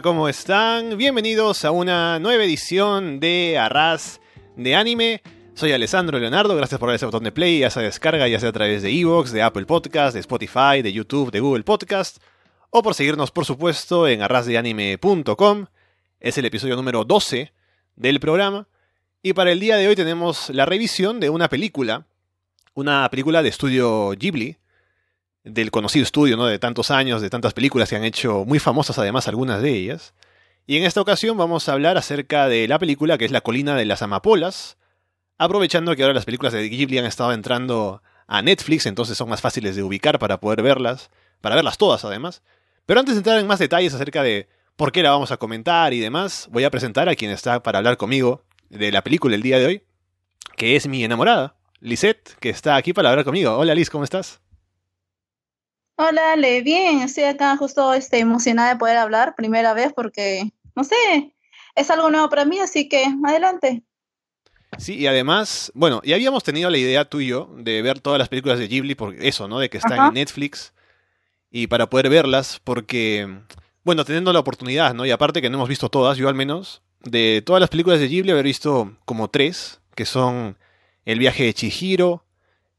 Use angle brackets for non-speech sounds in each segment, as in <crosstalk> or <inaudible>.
¿cómo están? Bienvenidos a una nueva edición de Arras de Anime. Soy Alessandro Leonardo, gracias por dar ese botón de play, ya sea descarga, ya sea a través de Evox, de Apple Podcast, de Spotify, de YouTube, de Google Podcast, o por seguirnos, por supuesto, en arrasdeanime.com. Es el episodio número 12 del programa. Y para el día de hoy tenemos la revisión de una película, una película de estudio Ghibli, del conocido estudio, ¿no? De tantos años, de tantas películas que han hecho muy famosas además algunas de ellas. Y en esta ocasión vamos a hablar acerca de la película que es La colina de las amapolas, aprovechando que ahora las películas de Ghibli han estado entrando a Netflix, entonces son más fáciles de ubicar para poder verlas, para verlas todas además. Pero antes de entrar en más detalles acerca de por qué la vamos a comentar y demás, voy a presentar a quien está para hablar conmigo de la película el día de hoy, que es mi enamorada, Lisette, que está aquí para hablar conmigo. Hola Liz, ¿cómo estás? Hola, Le, bien, estoy acá justo este, emocionada de poder hablar, primera vez porque, no sé, es algo nuevo para mí, así que adelante. Sí, y además, bueno, ya habíamos tenido la idea tú y yo de ver todas las películas de Ghibli, por eso, ¿no? De que están en Netflix, y para poder verlas, porque, bueno, teniendo la oportunidad, ¿no? Y aparte que no hemos visto todas, yo al menos, de todas las películas de Ghibli haber visto como tres, que son El viaje de Chihiro,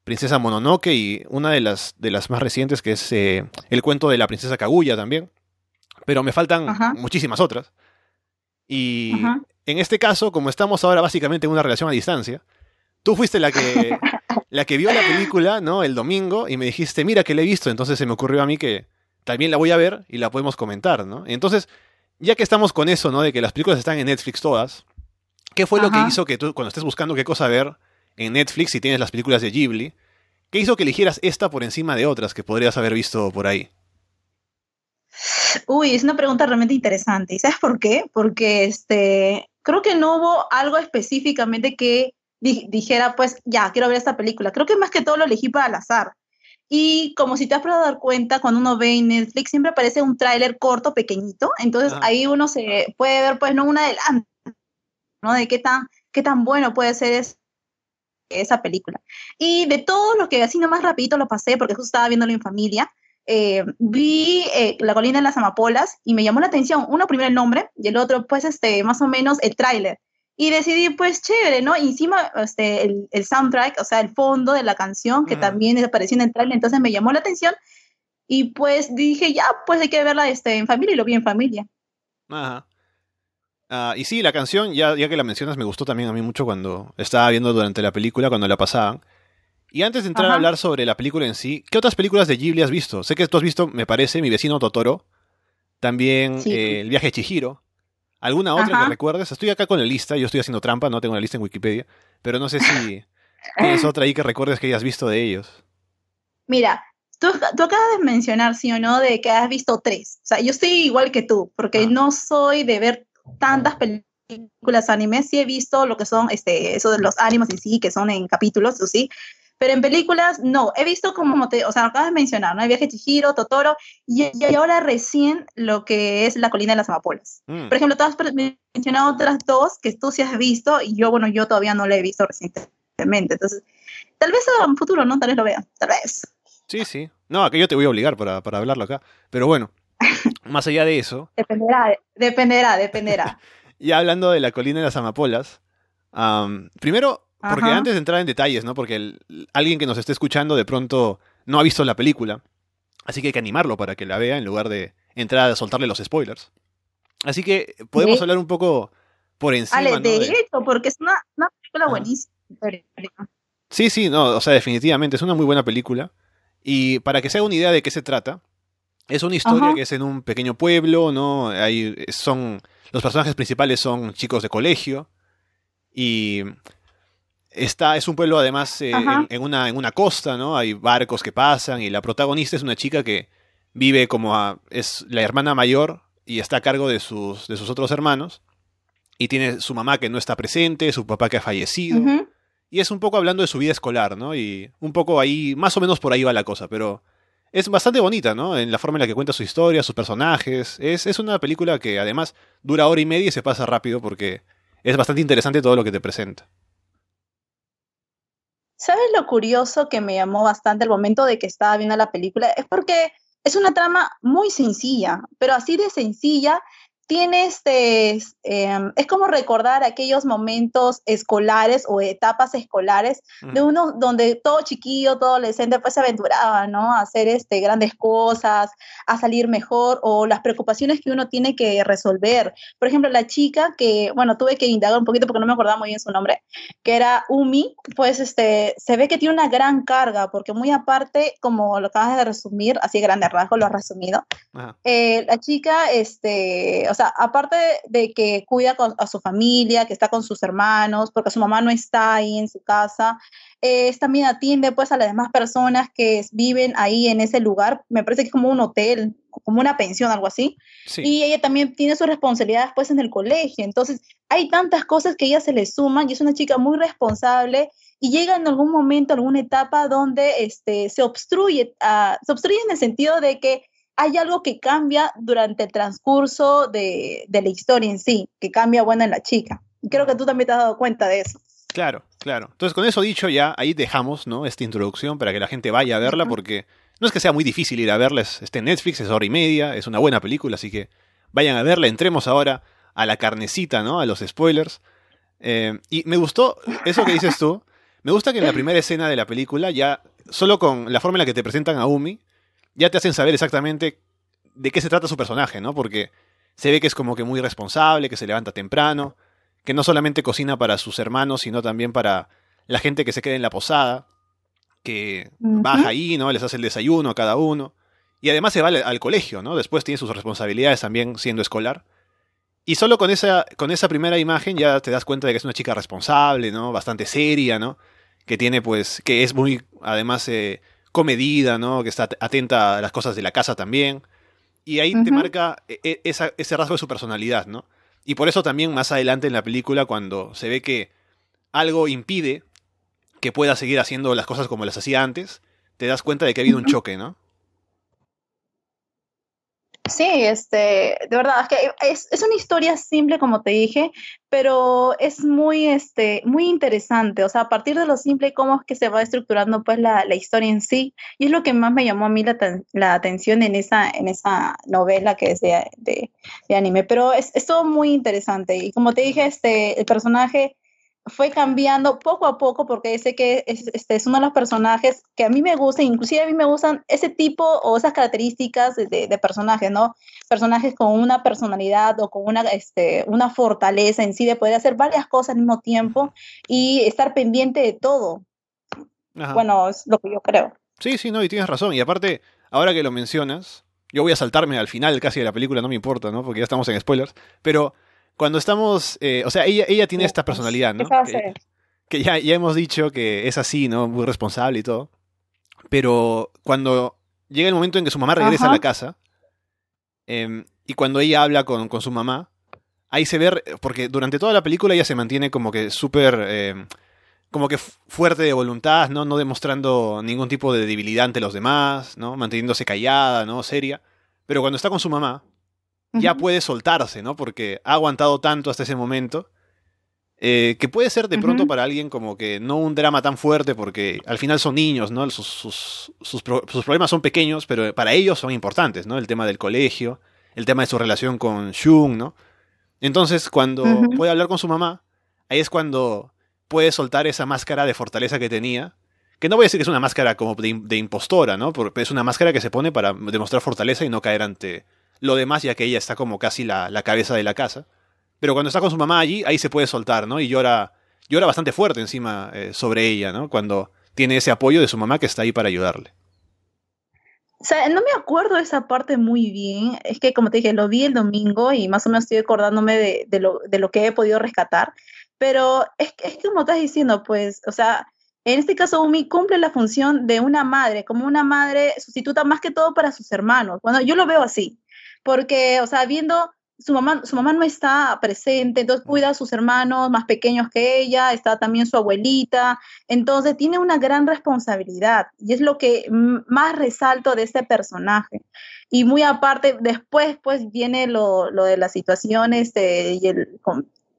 Princesa Mononoke y una de las, de las más recientes que es eh, el cuento de la princesa Kaguya también. Pero me faltan muchísimas otras. Y en este caso, como estamos ahora básicamente en una relación a distancia, tú fuiste la que, <laughs> la que vio la película, ¿no? El domingo y me dijiste, mira que la he visto. Entonces se me ocurrió a mí que también la voy a ver y la podemos comentar, ¿no? Entonces, ya que estamos con eso, ¿no? De que las películas están en Netflix todas, ¿qué fue lo que hizo que tú, cuando estés buscando qué cosa ver, en Netflix y tienes las películas de Ghibli. ¿Qué hizo que eligieras esta por encima de otras que podrías haber visto por ahí? Uy, es una pregunta realmente interesante. ¿Y sabes por qué? Porque este, creo que no hubo algo específicamente que dijera, pues, ya, quiero ver esta película. Creo que más que todo lo elegí para al azar. Y como si te has podido dar cuenta, cuando uno ve en Netflix siempre aparece un tráiler corto, pequeñito. Entonces ahí uno se puede ver, pues, no un adelanto, ¿no? De qué tan, qué tan bueno puede ser esa película. Y de todo lo que así nomás rapidito lo pasé, porque justo estaba viéndolo en familia, eh, vi eh, La colina de las amapolas y me llamó la atención, uno primero el nombre y el otro pues este, más o menos el tráiler. Y decidí, pues chévere, ¿no? Y encima este, el, soundtrack, o sea, el fondo de la canción, que también apareció en el tráiler, entonces me llamó la atención. Y pues dije, ya, pues hay que verla este, en familia y lo vi en familia. Ajá. Ah, y sí, la canción, ya, ya que la mencionas, me gustó también a mí mucho cuando estaba viendo durante la película, cuando la pasaban. Y antes de entrar a hablar sobre la película en sí, ¿qué otras películas de Ghibli has visto? Sé que tú has visto, me parece, Mi vecino Totoro, también eh, El viaje de Chihiro. ¿Alguna otra que recuerdes? Estoy acá con la lista, yo estoy haciendo trampa, no tengo la lista en Wikipedia, pero no sé si <laughs> tienes otra ahí que recuerdes que hayas visto de ellos. Mira, tú, tú, acabas de mencionar, sí o no, de que has visto tres. O sea, yo estoy igual que tú, porque ah. no soy de ver tantas películas animes, sí he visto lo que son este, eso de los ánimos en sí, que son en capítulos, sí, pero en películas no, he visto como te, o sea, acabas de mencionar, ¿no? El viaje Chihiro, Totoro, y, ahora recién lo que es La colina de las amapolas. Mm. Por ejemplo, tú has mencionado otras dos que tú sí has visto, y yo, bueno, yo todavía no la he visto recientemente, entonces, tal vez en un futuro, ¿no? Tal vez lo vea, tal vez. Sí, sí. No, que yo te voy a obligar para, para hablarlo acá. Pero bueno, <laughs> más allá de eso. Dependerá, dependerá, dependerá. <laughs> y hablando de la colina de las amapolas, primero, porque antes de entrar en detalles, ¿no? Porque alguien que nos esté escuchando de pronto no ha visto la película, así que hay que animarlo para que la vea en lugar de entrar a soltarle los spoilers. Así que podemos hablar un poco por encima. Ale, de, hecho, porque es una, película buenísima. Sí, sí, no, o sea, definitivamente es una muy buena película. Y para que se haga una idea de qué se trata, es una historia que es en un pequeño pueblo, ¿no? Hay, son, los personajes principales son chicos de colegio y está, es un pueblo además eh, en, una, en una costa, ¿no? Hay barcos que pasan y la protagonista es una chica que vive como a, es la hermana mayor y está a cargo de sus, de sus otros hermanos y tiene su mamá que no está presente, su papá que ha fallecido. Y es un poco hablando de su vida escolar, ¿no? Y un poco ahí, más o menos por ahí va la cosa, pero es bastante bonita, ¿no? En la forma en la que cuenta su historia, sus personajes. Es, es una película que además dura hora y media y se pasa rápido porque es bastante interesante todo lo que te presenta. ¿Sabes lo curioso que me llamó bastante el momento de que estaba viendo la película? Es porque es una trama muy sencilla, pero así de sencilla tiene este, em, es como recordar aquellos momentos escolares o etapas escolares de uno donde todo chiquillo, todo adolescente pues se aventuraba, ¿no? A hacer este, grandes cosas, a salir mejor o las preocupaciones que uno tiene que resolver. Por ejemplo, la chica que, bueno, tuve que indagar un poquito porque no me acordaba muy bien su nombre, que era Umi, pues este, se ve que tiene una gran carga porque muy aparte, como lo acabas de resumir, así grande rasgo lo has resumido, eh, la chica, este, o sea, aparte de que cuida a su familia, que está con sus hermanos, porque su mamá no está ahí en su casa, eh, también atiende pues a las demás personas que viven ahí en ese lugar, me parece que es como un hotel, como una pensión, algo así, y ella también tiene sus responsabilidades pues en el colegio, entonces hay tantas cosas que ella se le suman y es una chica muy responsable y llega en algún momento, alguna etapa donde este, se obstruye, uh, se obstruye en el sentido de que hay algo que cambia durante el transcurso de, la historia en sí, que cambia bueno en la chica. Y creo que tú también te has dado cuenta de eso. Claro, claro. Entonces, con eso dicho, ya ahí dejamos ¿no? esta introducción para que la gente vaya a verla, porque no es que sea muy difícil ir a verla, está en Netflix, es hora y media, es una buena película, así que vayan a verla. Entremos ahora a la carnecita, ¿no? A los spoilers. Eh, y me gustó eso que dices tú. Me gusta que en la <laughs> primera escena de la película, ya solo con la forma en la que te presentan a Umi, ya te hacen saber exactamente de qué se trata su personaje, ¿no? Porque se ve que es como que muy responsable, que se levanta temprano, que no solamente cocina para sus hermanos, sino también para la gente que se queda en la posada, que baja ahí, ¿no? Les hace el desayuno a cada uno. Y además se va al, colegio, ¿no? Después tiene sus responsabilidades también siendo escolar. Y solo con esa, con esa primera imagen ya te das cuenta de que es una chica responsable, ¿no? Bastante seria, ¿no? Que tiene, pues, que es muy, además, eh, comedida, ¿no? Que está atenta a las cosas de la casa también. Y ahí te marca e, e, ese rasgo de su personalidad, ¿no? Y por eso también más adelante en la película, cuando se ve que algo impide que pueda seguir haciendo las cosas como las hacía antes, te das cuenta de que ha habido un choque, ¿no? Sí, este, de verdad, es que es, es, una historia simple, como te dije, pero es muy, este, muy interesante. O sea, a partir de lo simple, cómo es que se va estructurando pues la, la historia en sí. Y es lo que más me llamó a mí la, la atención en esa, en esa novela que es de, de, de anime. Pero es, es, todo muy interesante. Y como te dije, este, el personaje fue cambiando poco a poco porque sé que es, este es uno de los personajes que a mí me gusta, inclusive a mí me gustan ese tipo o esas características de, de, personajes, ¿no? Personajes con una personalidad o con una, este, una fortaleza en sí de poder hacer varias cosas al mismo tiempo y estar pendiente de todo. Bueno, es lo que yo creo. Sí, sí, no, y tienes razón. Y aparte, ahora que lo mencionas, yo voy a saltarme al final casi de la película, no me importa, ¿no? Porque ya estamos en spoilers, pero cuando estamos, eh, o sea, ella, ella tiene esta personalidad, ¿no? Que, ya, ya hemos dicho que es así, ¿no? Muy responsable y todo. Pero cuando llega el momento en que su mamá regresa a la casa, em, y cuando ella habla con, con, su mamá, ahí se ve, porque durante toda la película ella se mantiene como que súper, em, como que fuerte de voluntad, ¿no? No demostrando ningún tipo de debilidad ante los demás, ¿no? Manteniéndose callada, ¿no? Seria. Pero cuando está con su mamá, ya puede soltarse, ¿no? Porque ha aguantado tanto hasta ese momento. Eh, que puede ser de pronto para alguien como que no un drama tan fuerte porque al final son niños, ¿no? Sus, sus, sus, problemas son pequeños, pero para ellos son importantes, ¿no? El tema del colegio, el tema de su relación con Shun, ¿no? Entonces, cuando puede hablar con su mamá, ahí es cuando puede soltar esa máscara de fortaleza que tenía. Que no voy a decir que es una máscara como de, de impostora, ¿no? Porque es una máscara que se pone para demostrar fortaleza y no caer ante, lo demás, ya que ella está como casi la, cabeza de la casa. Pero cuando está con su mamá allí, ahí se puede soltar, ¿no? Y llora, llora bastante fuerte encima eh, sobre ella, ¿no? Cuando tiene ese apoyo de su mamá que está ahí para ayudarle. O sea, no me acuerdo de esa parte muy bien. Es que, como te dije, lo vi el domingo y más o menos estoy acordándome de, lo, de lo, que he podido rescatar. Pero es, es como estás diciendo, pues, o sea, en este caso, Umi cumple la función de una madre, como una madre sustituta más que todo para sus hermanos. Bueno, yo lo veo así porque, o sea, viendo su mamá, su mamá no está presente, entonces cuida a sus hermanos más pequeños que ella, está también su abuelita, entonces tiene una gran responsabilidad y es lo que más resalto de este personaje. Y muy aparte, después pues viene lo, lo de las situaciones este, y el,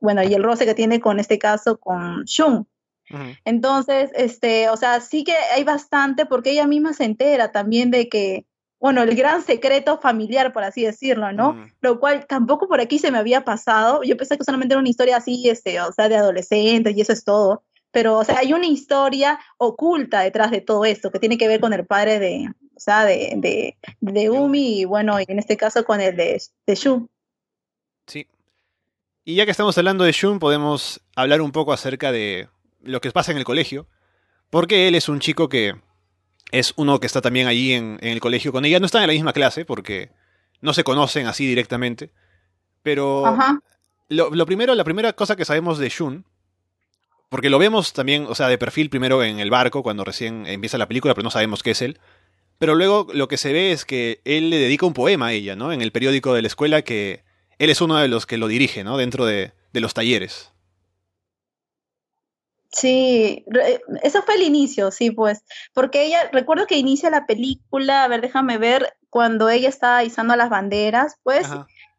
bueno, y el roce que tiene con este caso con Shun. Entonces, este, o sea, sí que hay bastante porque ella misma se entera también de que bueno, el gran secreto familiar, por así decirlo, ¿no? Mm. Lo cual tampoco por aquí se me había pasado. Yo pensé que solamente era una historia así, este, o sea, de adolescentes y eso es todo. Pero, o sea, hay una historia oculta detrás de todo esto que tiene que ver con el padre de, o sea, de, de, de Umi y bueno, y en este caso con el de, de Shu. Sí. Y ya que estamos hablando de Shun, podemos hablar un poco acerca de lo que pasa en el colegio. Porque él es un chico que es uno que está también allí en, en el colegio con ella. No están en la misma clase porque no se conocen así directamente. Pero lo, lo primero, la primera cosa que sabemos de Shun, porque lo vemos también, o sea, de perfil primero en el barco cuando recién empieza la película, pero no sabemos qué es él. Pero luego lo que se ve es que él le dedica un poema a ella, ¿no? En el periódico de la escuela que él es uno de los que lo dirige, ¿no? Dentro de, de los talleres. Sí, eso fue el inicio, sí, pues, porque ella, recuerdo que inicia la película, a ver, déjame ver, cuando ella está izando las banderas, pues,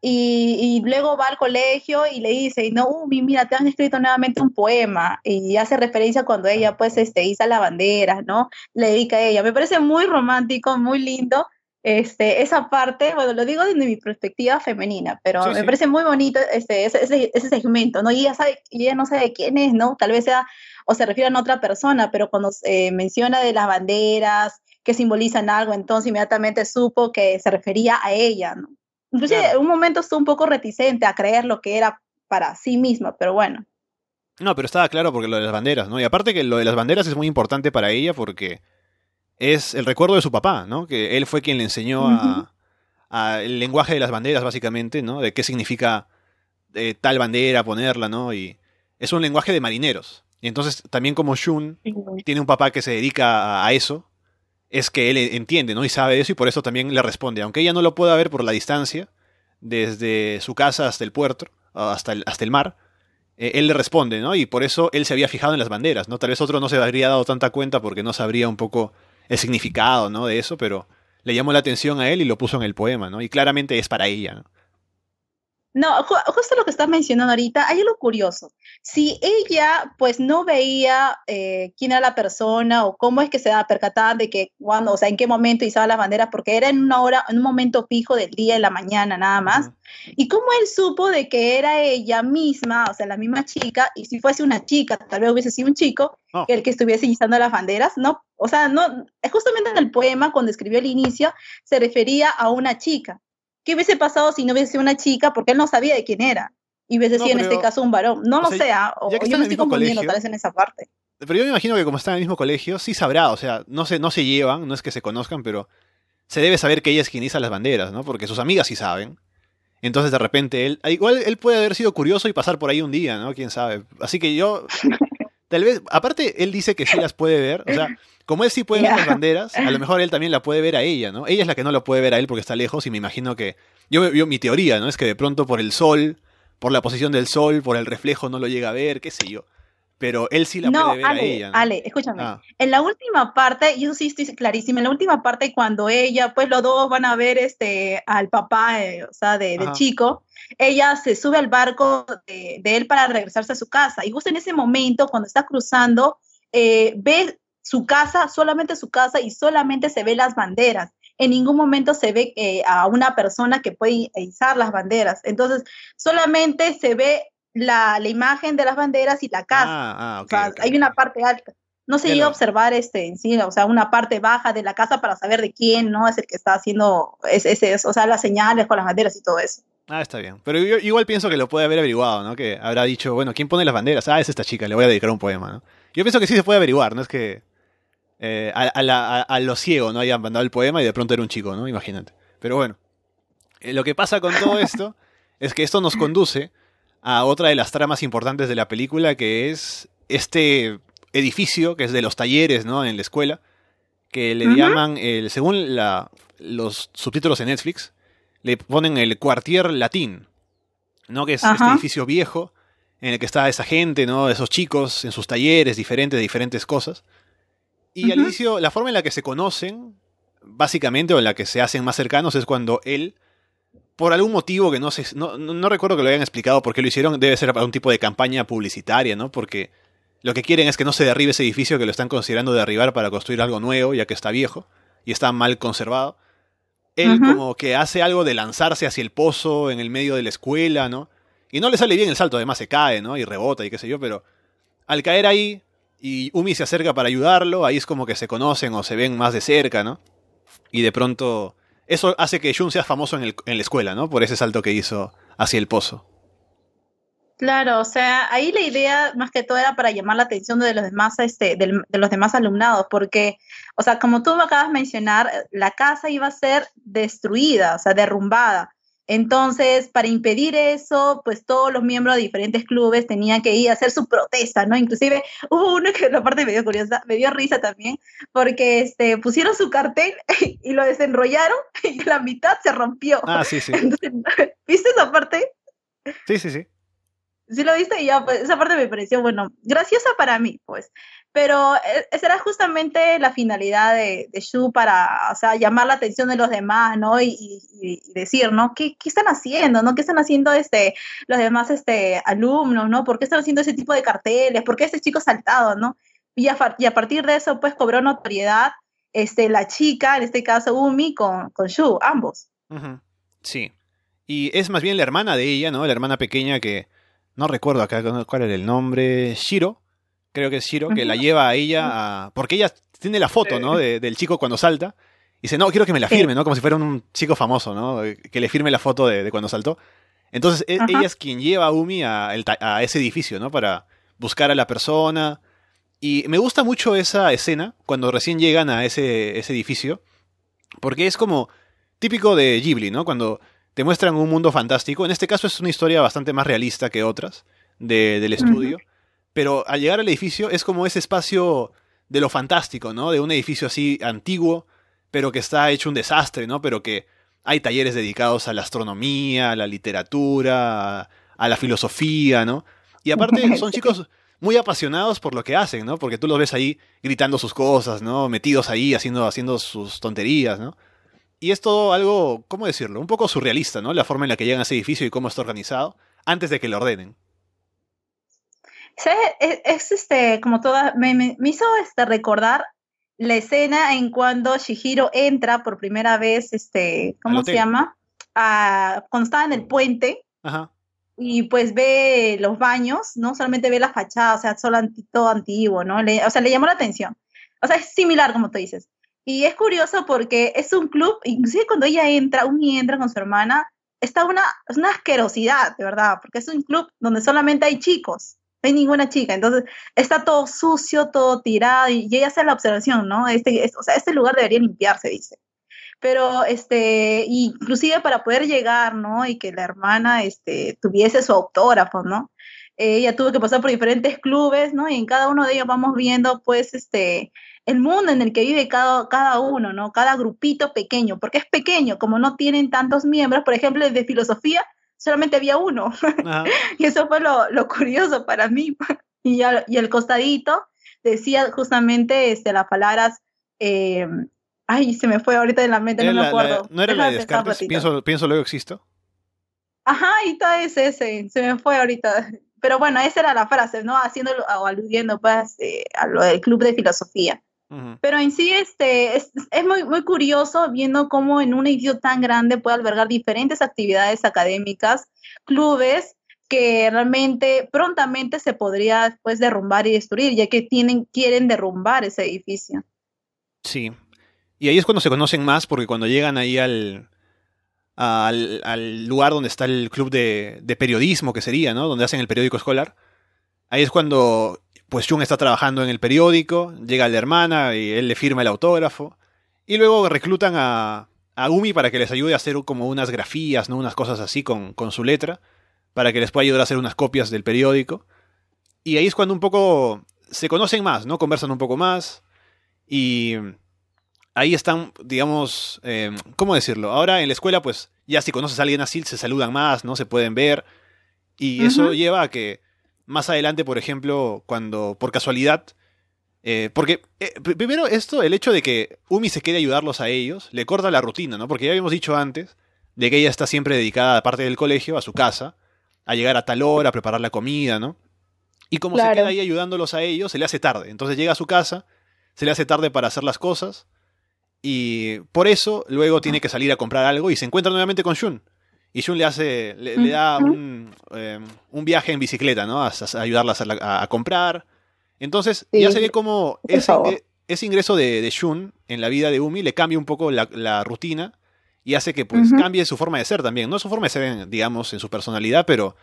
y, y luego va al colegio y le dice, no, Umi, mira, te han escrito nuevamente un poema, y hace referencia cuando ella, pues, este, iza la bandera, ¿no? Le dedica a ella. Me parece muy romántico, muy lindo, este, esa parte, bueno, lo digo desde mi perspectiva femenina, pero Sí, me sí. parece muy bonito este, ese, ese, ese segmento, ¿no? Y ella sabe, ella no sabe quién es, ¿no? Tal vez sea, o se refiere a otra persona, pero cuando eh, menciona de las banderas que simbolizan algo, entonces inmediatamente supo que se refería a ella, ¿no? Inclusive Claro. en un momento estuvo un poco reticente a creer lo que era para sí misma, pero bueno. No, pero estaba claro porque lo de las banderas, ¿no? Y aparte que lo de las banderas es muy importante para ella porque es el recuerdo de su papá, ¿no? Que él fue quien le enseñó a, a el lenguaje de las banderas, básicamente, ¿no? De qué significa eh, tal bandera, ponerla, ¿no? Y es un lenguaje de marineros. Y entonces, también como Shun tiene un papá que se dedica a, a eso, es que él entiende, ¿no? Y sabe eso y por eso también le responde. Aunque ella no lo pueda ver por la distancia, desde su casa hasta el puerto, hasta el, hasta el mar, eh, él le responde, ¿no? Y por eso él se había fijado en las banderas, ¿no? Tal vez otro no se habría dado tanta cuenta porque no sabría un poco el significado, ¿no? De eso, pero le llamó la atención a él y lo puso en el poema, ¿no? Y claramente es para ella, ¿no? No, ju- justo lo que estás mencionando ahorita, hay algo curioso. Si ella, pues, no veía eh, quién era la persona o cómo es que se da percatada de que cuando, o sea, en qué momento izaba las banderas, porque era en una hora, en un momento fijo del día, en la mañana, nada más. Y cómo él supo de que era ella misma, o sea, la misma chica, y si fuese una chica, tal vez hubiese sido un chico, Oh. el que estuviese izando las banderas, ¿no? O sea, no, justamente en el poema, cuando escribió el inicio, se refería a una chica. ¿Qué hubiese pasado si no hubiese sido una chica? Porque él no sabía de quién era. Y hubiese No, sido en este caso un varón. No lo sea, sea, o yo me estoy confundiendo colegio- tal vez en esa parte. Pero yo me imagino que como están en el mismo colegio, sí sabrá, o sea, no se, no se llevan, no es que se conozcan, pero se debe saber que ella es quien iza las banderas, ¿no? Porque sus amigas sí saben. Entonces de repente él, ah, igual él puede haber sido curioso y pasar por ahí un día, ¿no? Quién sabe. Así que yo, <laughs> tal vez, aparte él dice que sí las puede ver, o sea, como él sí puede ver las banderas, a lo <laughs> mejor él también la puede ver a ella, ¿no? Ella es la que no lo puede ver a él porque está lejos y me imagino que, yo, yo mi teoría, ¿no? Es que de pronto por el sol, por la posición del sol, por el reflejo no lo llega a ver, qué sé yo. Pero él sí la No, puede ver a ella, ¿no? Ale, escúchame. Ah. En la última parte, y eso sí estoy clarísima, en la última parte cuando ella, pues los dos van a ver este al papá, eh, o sea, de, del chico, ella se sube al barco de, de él para regresarse a su casa. Y justo en ese momento, cuando está cruzando, eh, ve su casa, solamente su casa, y solamente se ve las banderas. En ningún momento se ve eh, a una persona que puede izar las banderas. Entonces, solamente se ve la, la imagen de las banderas y la casa. Ah, ah, O sea, hay una parte alta. No se Ya llega a observar este en sí, o sea, una parte baja de la casa para saber de quién, ¿no? Es el que está haciendo, es, es- es- o sea, las señales con las banderas y todo eso. Ah, está bien. Pero yo igual pienso que lo puede haber averiguado, ¿no? Que habrá dicho, bueno, ¿quién pone las banderas? Ah, es esta chica, le voy a dedicar un poema, ¿no? Yo pienso que sí se puede averiguar, ¿no? Es que eh, a, a la- a- a lo ciego no hayan mandado el poema y de pronto era un chico, ¿no? Imagínate. Pero bueno, eh, lo que pasa con todo esto <laughs> es que esto nos conduce a otra de las tramas importantes de la película, que es este edificio que es de los talleres, ¿no? En la escuela, que le llaman, el, según la, los subtítulos en Netflix, le ponen el Quartier Latín, ¿no? Que es este Ajá. edificio viejo en el que está esa gente, ¿no? Esos chicos en sus talleres diferentes de diferentes cosas. Y al inicio, la forma en la que se conocen, básicamente, o en la que se hacen más cercanos, es cuando él, por algún motivo que no sé, no, no, no recuerdo que lo hayan explicado por qué lo hicieron, debe ser para un tipo de campaña publicitaria, ¿no? Porque lo que quieren es que no se derribe ese edificio que lo están considerando derribar para construir algo nuevo, ya que está viejo y está mal conservado. él como que hace algo de lanzarse hacia el pozo en el medio de la escuela, ¿no? Y no le sale bien el salto, además se cae, ¿no? Y rebota y qué sé yo, pero al caer ahí y Umi se acerca para ayudarlo, ahí es como que se conocen o se ven más de cerca, ¿no? Y de pronto eso hace que Jun sea famoso en, la escuela, ¿no? Por ese salto que hizo hacia el pozo. Claro, o sea, ahí la idea más que todo era para llamar la atención de los demás, este, de, de los demás alumnados, porque, o sea, como tú me acabas de mencionar, la casa iba a ser destruida, o sea, derrumbada. Entonces, para impedir eso, pues todos los miembros de diferentes clubes tenían que ir a hacer su protesta, ¿no? Inclusive <laughs> hubo uno que la parte me dio curiosa, me dio risa también, porque este, pusieron su cartel <laughs> y lo desenrollaron <laughs> y la mitad se rompió. Ah, sí, sí. ¿Viste esa parte? Sí, sí, sí. Sí lo viste y ya, pues, esa parte me pareció, bueno, graciosa para mí, pues. Pero eh, esa era justamente la finalidad de, Shu para, o sea, llamar la atención de los demás, ¿no? Y, decir, ¿no? ¿Qué, ¿Qué, están haciendo, no? ¿Qué están haciendo este, los demás este, alumnos, ¿no? ¿Por qué están haciendo ese tipo de carteles? ¿Por qué ese chico saltado, ¿no? Y a, y a partir de eso, pues, cobró notoriedad este, la chica, en este caso Umi, con, con Shu, ambos. Sí. Y es más bien la hermana de ella, ¿no? La hermana pequeña que no recuerdo acá cuál era el nombre, Shiro, creo que es Shiro, que la lleva a ella a... Porque ella tiene la foto, ¿no? del chico cuando salta. Y dice, no, quiero que me la firme, ¿no? Como si fuera un chico famoso, ¿no? Que le firme la foto de, cuando saltó. Entonces, e, ella es quien lleva a Umi a, a, ese edificio, ¿no? Para buscar a la persona. Y me gusta mucho esa escena, cuando recién llegan a ese, ese edificio. Porque es como típico de Ghibli, ¿no? Cuando te muestran un mundo fantástico. En este caso es una historia bastante más realista que otras del estudio. Pero al llegar al edificio es como ese espacio de lo fantástico, ¿no? De un edificio así antiguo, pero que está hecho un desastre, ¿no? Pero que hay talleres dedicados a la astronomía, a la literatura, a, la filosofía, ¿no? Y aparte <laughs> son chicos muy apasionados por lo que hacen, ¿no? Porque tú los ves ahí gritando sus cosas, ¿no? Metidos ahí haciendo, haciendo sus tonterías, ¿no? Y es todo algo, ¿cómo decirlo? Un poco surrealista, ¿no? La forma en la que llegan a ese edificio y cómo está organizado antes de que lo ordenen. Es, este, como toda, me, hizo este, recordar la escena en cuando Shihiro entra por primera vez, este, ¿cómo se llama? A, cuando estaba en el puente. Y pues ve los baños, no solamente ve la fachada, o sea, solo todo antiguo, ¿no? o sea, le llamó la atención. O sea, es similar, como tú dices. Y es curioso porque es un club, inclusive cuando ella entra, Umi entra con su hermana, está una, es una asquerosidad, de verdad, porque es un club donde solamente hay chicos, hay ninguna chica, entonces está todo sucio, todo tirado, y, ella hace la observación, ¿no? Este, o sea, este lugar debería limpiarse, dice. Pero, este, inclusive para poder llegar, ¿no? Y que la hermana, este, tuviese su autógrafo, ¿no? ella tuvo que pasar por diferentes clubes, ¿no? Y en cada uno de ellos vamos viendo, pues, este, el mundo en el que vive cada, cada uno, ¿no? Cada grupito pequeño, porque es pequeño, como no tienen tantos miembros, por ejemplo, de filosofía solamente había uno. <laughs> y eso fue lo, curioso para mí. <laughs> y, y el costadito decía justamente este, las palabras, eh, ay, se me fue ahorita de la mente, no me acuerdo. ¿No era la de Descartes? Pienso, pienso luego existo. Ajá, y todo ese, ese, se me fue ahorita. Pero bueno, esa era la frase, ¿no? Haciéndolo o aludiendo pues eh, a lo del club de filosofía. Pero en sí este, es, muy, muy curioso viendo cómo en un edificio tan grande puede albergar diferentes actividades académicas, clubes que realmente prontamente se podría después derrumbar y destruir, ya que tienen, quieren derrumbar ese edificio. Sí. Y ahí es cuando se conocen más, porque cuando llegan ahí al, al, lugar donde está el club de, de, periodismo, que sería, ¿no? Donde hacen el periódico escolar, ahí es cuando pues Jung está trabajando en el periódico, llega la hermana y él le firma el autógrafo. Y luego reclutan a, a Umi para que les ayude a hacer como unas grafías, ¿no? Unas cosas así con, con su letra, para que les pueda ayudar a hacer unas copias del periódico. Y ahí es cuando un poco se conocen más, ¿no? Conversan un poco más. Y ahí están, digamos, eh, ¿cómo decirlo? Ahora en la escuela, pues ya si conoces a alguien así, se saludan más, ¿no? Se pueden ver. Y eso lleva a que más adelante, por ejemplo, cuando por casualidad... Eh, porque eh, primero esto, el hecho de que Umi se quede ayudarlos a ellos, le corta la rutina, ¿no? Porque ya habíamos dicho antes de que ella está siempre dedicada, aparte del colegio, a su casa, a llegar a tal hora, a preparar la comida, ¿no? Y como se queda ahí ayudándolos a ellos, se le hace tarde. Entonces llega a su casa, se le hace tarde para hacer las cosas, Y por eso luego tiene que salir a comprar algo y se encuentra nuevamente con Shun. Y Shun le hace, le, le da un, eh, un, viaje en bicicleta, ¿no? A, a ayudarla a, a, comprar. Entonces sí, ya se ve como ese, ese, ingreso de, de, Shun en la vida de Umi le cambia un poco la, la rutina y hace que pues uh -huh. cambie su forma de ser también. No su forma de ser, digamos, en su personalidad, pero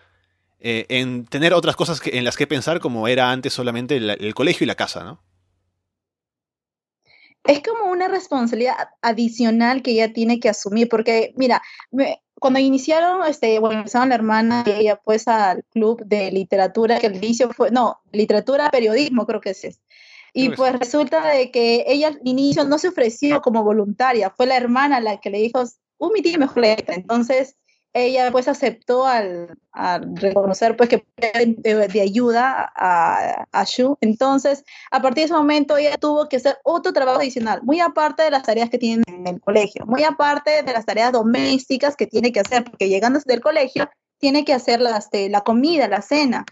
eh, en tener otras cosas que, en las que pensar como era antes solamente el, el colegio y la casa, ¿no? es como una responsabilidad adicional que ella tiene que asumir, porque mira, me, cuando iniciaron, este, bueno, empezaron la hermana y ella pues al club de literatura, que al inicio fue, no, literatura, periodismo creo que es. Ese. Y pues resulta de que ella al inicio no se ofreció como voluntaria, fue la hermana la que le dijo, un mi tía mejor letra. Entonces, ella pues aceptó al, reconocer pues que de, de ayuda a, Shu. Entonces, a partir de ese momento ella tuvo que hacer otro trabajo adicional, muy aparte de las tareas que tiene en el colegio, muy aparte de las tareas domésticas que tiene que hacer, porque llegando del colegio tiene que hacer la, este, la comida, la cena.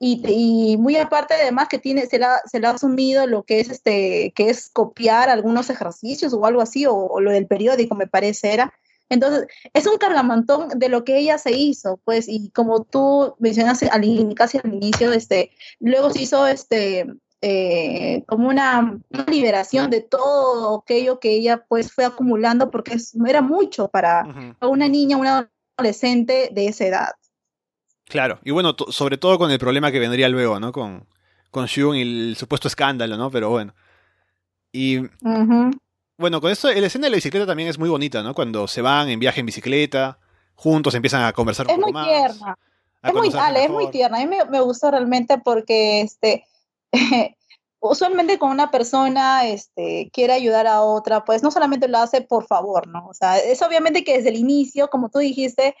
Y, muy aparte además que tiene, se, la, se le ha asumido lo que es este, que es copiar algunos ejercicios o algo así, o lo del periódico me parece era, entonces, es un cargamantón de lo que ella se hizo, pues, y como tú mencionaste al, casi al inicio, este, luego se hizo este, eh, como una, una, liberación de todo aquello que ella pues fue acumulando, porque es, era mucho para uh -huh. una niña, una adolescente de esa edad. Claro, y bueno, sobre todo con el problema que vendría luego, ¿no? Con, con Shun y el supuesto escándalo, ¿no? Pero bueno. Y... Uh -huh. Bueno, con esto, la escena de la bicicleta también es muy bonita, ¿no? Cuando se van en viaje en bicicleta, juntos empiezan a conversar es un poco muy más. Tierna. Es muy, Ale, es muy tierna. A mí me, me gusta realmente porque este, <laughs> usualmente con una persona este, quiere ayudar a otra, pues no solamente lo hace por favor, ¿no? O sea, es obviamente que desde el inicio, como tú dijiste,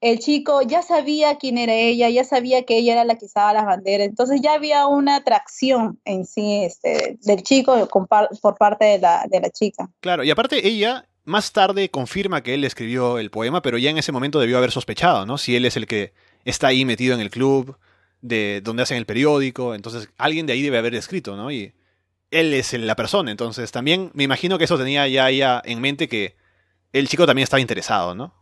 el chico ya sabía quién era ella, ya sabía que ella era la que usaba las banderas, entonces ya había una atracción en sí este, del chico por parte de la, de la chica. Claro, y aparte ella más tarde confirma que él escribió el poema, pero ya en ese momento debió haber sospechado, ¿no? Si él es el que está ahí metido en el club, de donde hacen el periódico, entonces alguien de ahí debe haber escrito, ¿no? Y él es la persona, entonces también me imagino que eso tenía ya ella en mente que el chico también estaba interesado, ¿no?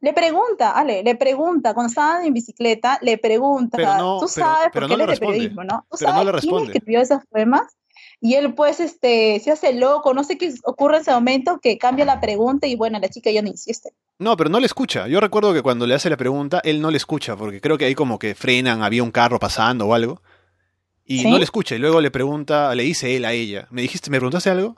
Le pregunta, Ale, le pregunta, cuando estaban en bicicleta, le pregunta, pero no, tú sabes, pero, pero porque no de periodismo, ¿no? ¿Tú pero sabes no le quién escribió esos poemas? Y él pues este, se hace loco, no sé qué ocurre en ese momento, que cambia la pregunta y bueno, la chica ya no insiste. No, pero no le escucha. Yo recuerdo que cuando le hace la pregunta, él no le escucha, porque creo que ahí como que frenan, había un carro pasando o algo. Y ¿Sí? no le escucha, y luego le pregunta, le dice él a ella, ¿me dijiste, me preguntaste algo?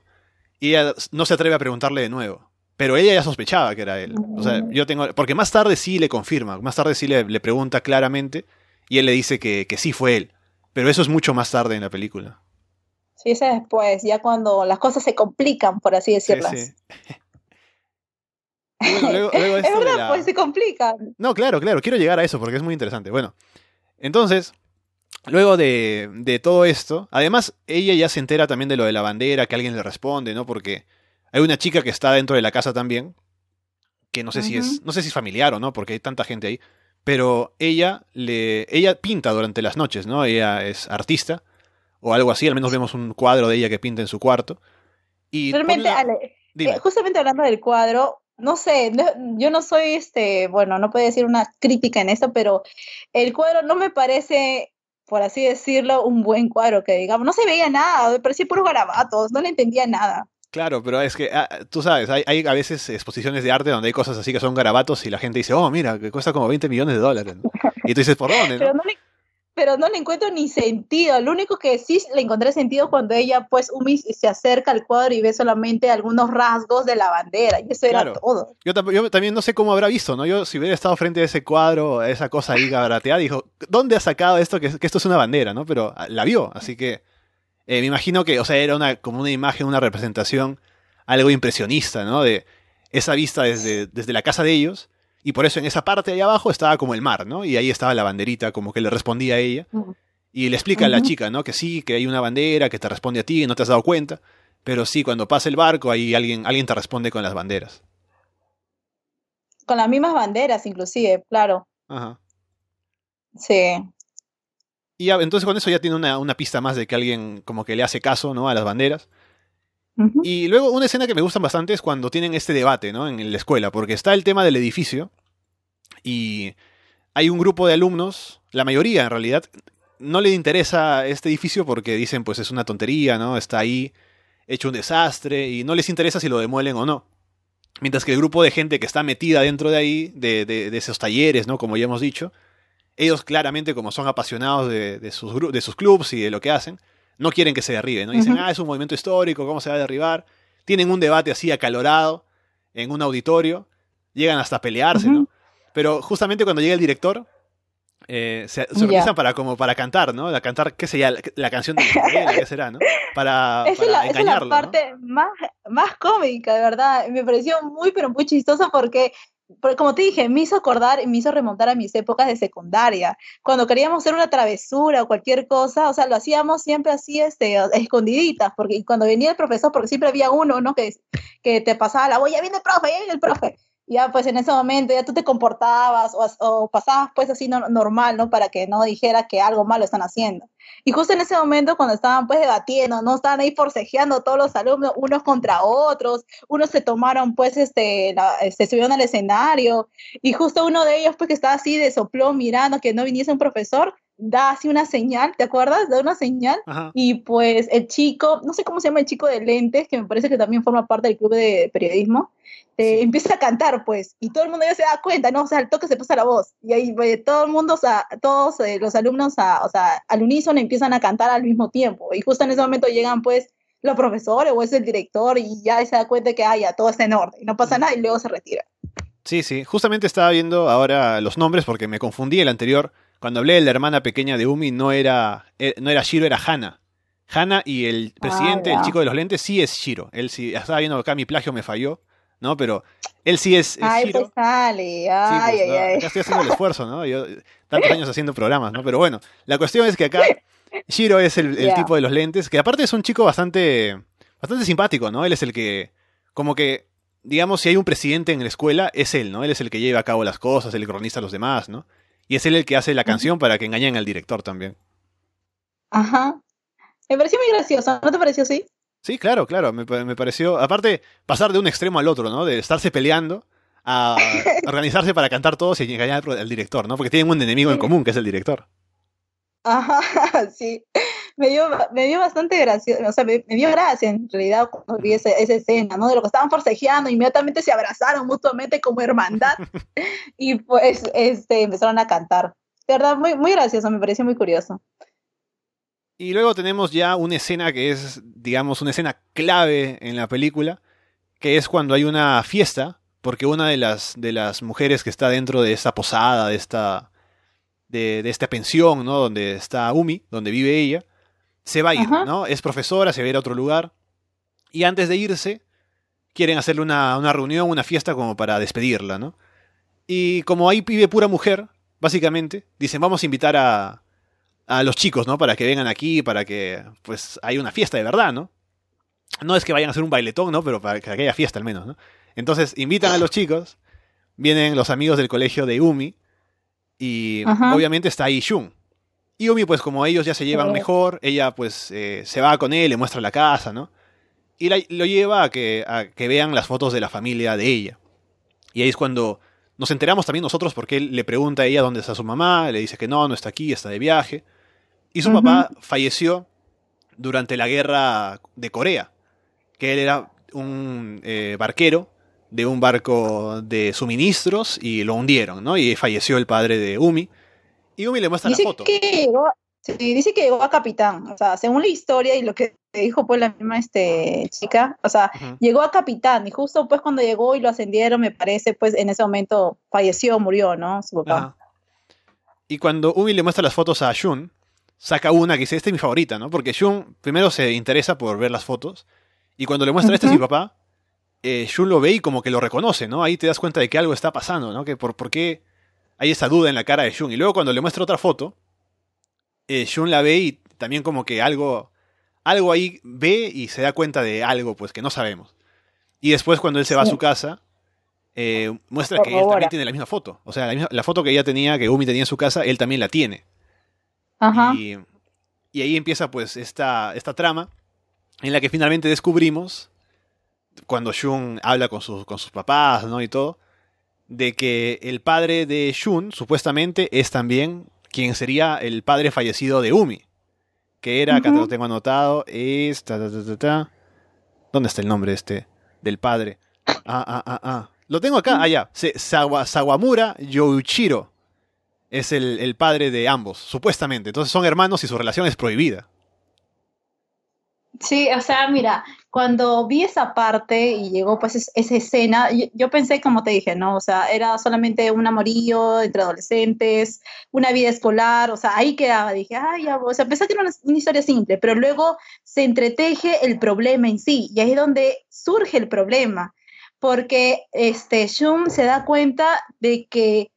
Y ella no se atreve a preguntarle de nuevo. Pero ella ya sospechaba que era él. O sea, yo tengo. Porque más tarde sí le confirma, más tarde sí le, le pregunta claramente y él le dice que, que, sí fue él. Pero eso es mucho más tarde en la película. Sí, es después, ya cuando las cosas se complican, por así decirlas. Sí, <laughs> sí. Bueno, luego, luego es verdad, la... pues se complican. No, claro, claro, quiero llegar a eso porque es muy interesante. Bueno, entonces, luego de, de todo esto, además ella ya se entera también de lo de la bandera, que alguien le responde, ¿no? Porque hay una chica que está dentro de la casa también, que no sé uh -huh. si es, no sé si es familiar o no, porque hay tanta gente ahí, pero ella le, ella pinta durante las noches, ¿no? Ella es artista o algo así, al menos vemos un cuadro de ella que pinta en su cuarto. Y Realmente, la... Ale, eh, justamente hablando del cuadro, no sé, no, yo no soy este, bueno, no puedo decir una crítica en esto, pero el cuadro no me parece, por así decirlo, un buen cuadro que digamos, no se veía nada, me parecía puros garabatos, no le entendía nada. Claro, pero es que ah, tú sabes, hay, hay, a veces exposiciones de arte donde hay cosas así que son garabatos y la gente dice, oh, mira, que cuesta como 20 millones de dólares. Y tú dices, ¿por <laughs> dónde? ¿no? pero, no le, pero no le encuentro ni sentido. Lo único que sí le encontré sentido cuando ella, pues, Umi se acerca al cuadro y ve solamente algunos rasgos de la bandera. Y eso claro. era todo. Yo, yo, también no sé cómo habrá visto, ¿no? Yo, si hubiera estado frente a ese cuadro, a esa cosa ahí garateada, dijo, ¿dónde ha sacado esto que, que esto es una bandera, ¿no? Pero ah, la vio, así que eh, me imagino que, o sea, era una, como una imagen, una representación algo impresionista, ¿no? De esa vista desde, desde la casa de ellos. Y por eso en esa parte de ahí abajo estaba como el mar, ¿no? Y ahí estaba la banderita, como que le respondía a ella. Y le explica uh -huh. a la chica, ¿no? Que sí, que hay una bandera que te responde a ti y no te has dado cuenta. Pero sí, cuando pasa el barco, ahí alguien, alguien te responde con las banderas. Con las mismas banderas, inclusive, claro. Ajá. Sí. Y ya, entonces con eso ya tiene una, una pista más de que alguien como que le hace caso, ¿no? A las banderas. Y luego una escena que me gusta bastante es cuando tienen este debate, ¿no? En la escuela, porque está el tema del edificio y hay un grupo de alumnos, la mayoría en realidad, no le interesa este edificio porque dicen pues es una tontería, ¿no? Está ahí hecho un desastre y no les interesa si lo demuelen o no. Mientras que el grupo de gente que está metida dentro de ahí, de, de- de esos talleres, ¿no? Como ya hemos dicho, ellos claramente como son apasionados de, de sus, de sus clubs y de lo que hacen, no quieren que se derribe, ¿no? Dicen, Ujú. ah, es un movimiento histórico, ¿cómo se va a derribar? Tienen un debate así acalorado en un auditorio, llegan hasta a pelearse, ¿no? Pero justamente cuando llega el director, eh, se, se organizan para como para cantar, ¿no? La cantar, ¿qué sería? La, la canción de Isabela, ¿qué será, no? Para, <laughs> Esa es, para la, esa es la engañarlo, ¿no? parte más, más cómica, de verdad. Me pareció muy, pero muy chistoso porque, porque, como te dije, me hizo acordar me hizo remontar a mis épocas de secundaria. Cuando queríamos hacer una travesura o cualquier cosa, o sea, lo hacíamos siempre así, este, escondiditas, porque cuando venía el profesor, porque siempre había uno, ¿no? Que, que te pasaba la voz, ya viene el profe, ya viene el profe. Ya pues en ese momento ya tú te comportabas o, o pasabas pues así no- normal, ¿no? Para que no dijera que algo malo están haciendo. Y justo en ese momento, cuando estaban pues debatiendo, ¿no? Estaban ahí forcejeando todos los alumnos, unos contra otros, unos se tomaron pues, este, la- se subieron al escenario, y justo uno de ellos pues que estaba así de soplón mirando que no viniese un profesor, da así una señal, ¿te acuerdas? Da una señal, Ajá. y pues el chico, no sé cómo se llama el chico de lentes, que me parece que también forma parte del club de periodismo, eh, Sí. empieza a cantar, pues, y todo el mundo ya se da cuenta, ¿no? O sea, al toque se pasa la voz, y ahí eh, todo el mundo, o sea, todos eh, los alumnos, a- o sea, al unísono empiezan a cantar al mismo tiempo, y justo en ese momento llegan, pues, los profesores o es el director, y ya se da cuenta que, ah, ya, todo está en orden, y no pasa nada, y luego se retira. Sí, sí. Justamente estaba viendo ahora los nombres porque me confundí el anterior. Cuando hablé de la hermana pequeña de Umi, no era, eh, no era Shiro, era Hana. Hana y el presidente, ya. el chico de los lentes, sí es Shiro. Él sí, estaba viendo acá mi plagio me falló, ¿no? Pero él sí es, es Ay, Shiro. pues sale, Sí, ay, pues, ay, no, ay. acá estoy haciendo el esfuerzo, ¿no? Yo tantos años haciendo programas, ¿no? Pero bueno, la cuestión es que acá Shiro es el, el tipo de los lentes, que aparte es un chico bastante, bastante simpático, ¿no? Él es el que, como que, digamos, si hay un presidente en la escuela, es él, ¿no? Él es el que lleva a cabo las cosas, el que organiza a los demás, ¿no? Y es él el que hace la canción para que engañen al director también. Ajá. Me pareció muy gracioso, ¿no te pareció así? Sí, claro, claro, me, pa- me pareció, aparte, pasar de un extremo al otro, ¿no? De estarse peleando a <laughs> organizarse para cantar todos y engañar al al director, ¿no? Porque tienen un enemigo en común, que es el director. Ajá, <laughs> sí. Me dio, me dio bastante gracioso, o sea, me, me dio gracia en realidad cuando vi esa, esa escena, ¿no? De lo que estaban forcejeando, inmediatamente se abrazaron mutuamente como hermandad <laughs> y pues este, empezaron a cantar. De verdad, muy, muy gracioso, me pareció muy curioso. Y luego tenemos ya una escena que es, digamos, una escena clave en la película, que es cuando hay una fiesta, porque una de las, de las mujeres que está dentro de esta posada, de esta, de, de esta pensión, ¿no? Donde está Umi, donde vive ella, se va a ir, Ajá. ¿no? Es profesora, se va a ir a otro lugar, y antes de irse, quieren hacerle una, una reunión, una fiesta como para despedirla, ¿no? Y como ahí vive pura mujer, básicamente, dicen, vamos a invitar a, a los chicos, ¿no? Para que vengan aquí, para que, pues, haya una fiesta de verdad, ¿no? No es que vayan a hacer un bailetón, ¿no? Pero para que haya fiesta al menos, ¿no? Entonces, invitan a los chicos, vienen los amigos del colegio de Umi, y Ajá. obviamente está ahí Shun. Y Umi, pues, como ellos ya se llevan Sí. mejor, ella, pues, eh, se va con él, le muestra la casa, ¿no? Y la- lo lleva a que, a que vean las fotos de la familia de ella. Y ahí es cuando nos enteramos también nosotros porque él le pregunta a ella dónde está su mamá, le dice que no, no está aquí, está de viaje. Y su papá falleció durante la guerra de Corea, que él era un eh, barquero de un barco de suministros y lo hundieron, ¿no? Y falleció el padre de Umi. Y Umi le muestra Dice la foto. que llegó, sí, dice que llegó a capitán, o sea, según la historia y lo que dijo pues la misma este, chica, o sea, llegó a capitán y justo pues cuando llegó y lo ascendieron, me parece, pues en ese momento falleció, murió, ¿no? Su papá. Y cuando Umi le muestra las fotos a Shun, saca una que dice, esta es mi favorita, ¿no? Porque Shun primero se interesa por ver las fotos, y cuando le muestra, este es mi papá, eh, Shun lo ve y como que lo reconoce, ¿no? Ahí te das cuenta de que algo está pasando, ¿no? Que por, por qué hay esa duda en la cara de Shun. Y luego cuando le muestra otra foto, eh, Shun la ve y también como que algo, algo ahí ve y se da cuenta de algo, pues que no sabemos. Y después cuando él se va a su casa, eh, muestra que él también tiene la misma foto. O sea, la, misma- la foto que ella tenía, que Umi tenía en su casa, él también la tiene. Ajá. Y, y ahí empieza pues esta, esta trama en la que finalmente descubrimos, cuando Shun habla con sus, con sus papás, ¿no? Y todo, de que el padre de Shun, supuestamente, es también quien sería el padre fallecido de Umi. Que era, acá te lo tengo anotado, es... ¿Dónde está el nombre este? Del padre. Ah, ah, ah, ah. Lo tengo acá, allá. Ah, Sawamura Youchiro. Es el, el padre de ambos, supuestamente. Entonces son hermanos y su relación es prohibida. Sí, o sea, mira, cuando vi esa parte y llegó pues esa escena, yo, pensé, como te dije, ¿no? O sea, era solamente un amorío entre adolescentes, una vida escolar, o sea, ahí quedaba, dije, ay, ya, o sea, pensé que era una, historia simple, pero luego se entreteje el problema en sí, y ahí es donde surge el problema, porque este, Shun se da cuenta de que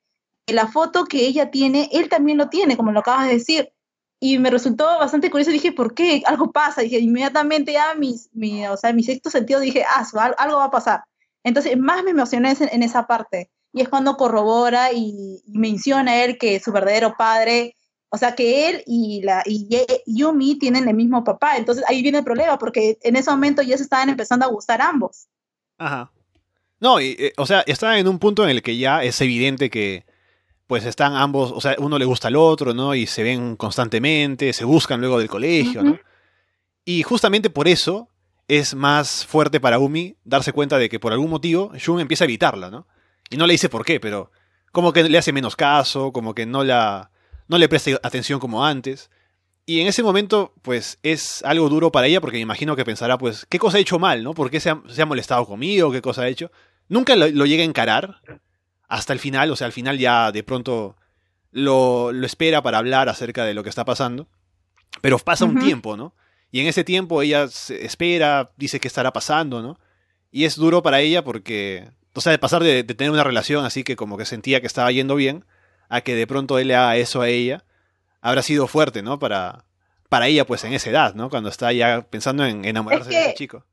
la foto que ella tiene, él también lo tiene, como lo acabas de decir, y me resultó bastante curioso. Dije, ¿por qué? Algo pasa. Dije, inmediatamente ya mis, mi, o sea, mi sexto sentido dije, ah, algo va a pasar. Entonces, más me emocioné en, esa parte. Y es cuando corrobora y, menciona a él que su verdadero padre, o sea, que él y, la, y Yumi tienen el mismo papá. Entonces, ahí viene el problema, porque en ese momento ya se estaban empezando a gustar ambos. Ajá. No, y, eh, o sea, está en un punto en el que ya es evidente que pues están ambos, o sea, uno le gusta al otro, ¿no? Y se ven constantemente, se buscan luego del colegio, ¿no? Y justamente por eso es más fuerte para Umi darse cuenta de que por algún motivo Shun empieza a evitarla, ¿no? Y no le dice por qué, pero como que le hace menos caso, como que no la no le presta atención como antes. Y en ese momento, pues es algo duro para ella porque me imagino que pensará, pues, ¿qué cosa ha hecho mal, no? ¿Por qué se ha, molestado conmigo? ¿Qué cosa ha hecho? Nunca lo, lo llega a encarar, hasta el final, o sea, al final ya de pronto lo, lo espera para hablar acerca de lo que está pasando, pero pasa un tiempo, ¿no? Y en ese tiempo ella se espera, dice que estará pasando, ¿no? Y es duro para ella porque, o sea, de pasar de, tener una relación así que como que sentía que estaba yendo bien, a que de pronto él le haga eso a ella, habrá sido fuerte, ¿no? Para, para ella, pues en esa edad, ¿no? Cuando está ya pensando en enamorarse de ese chico.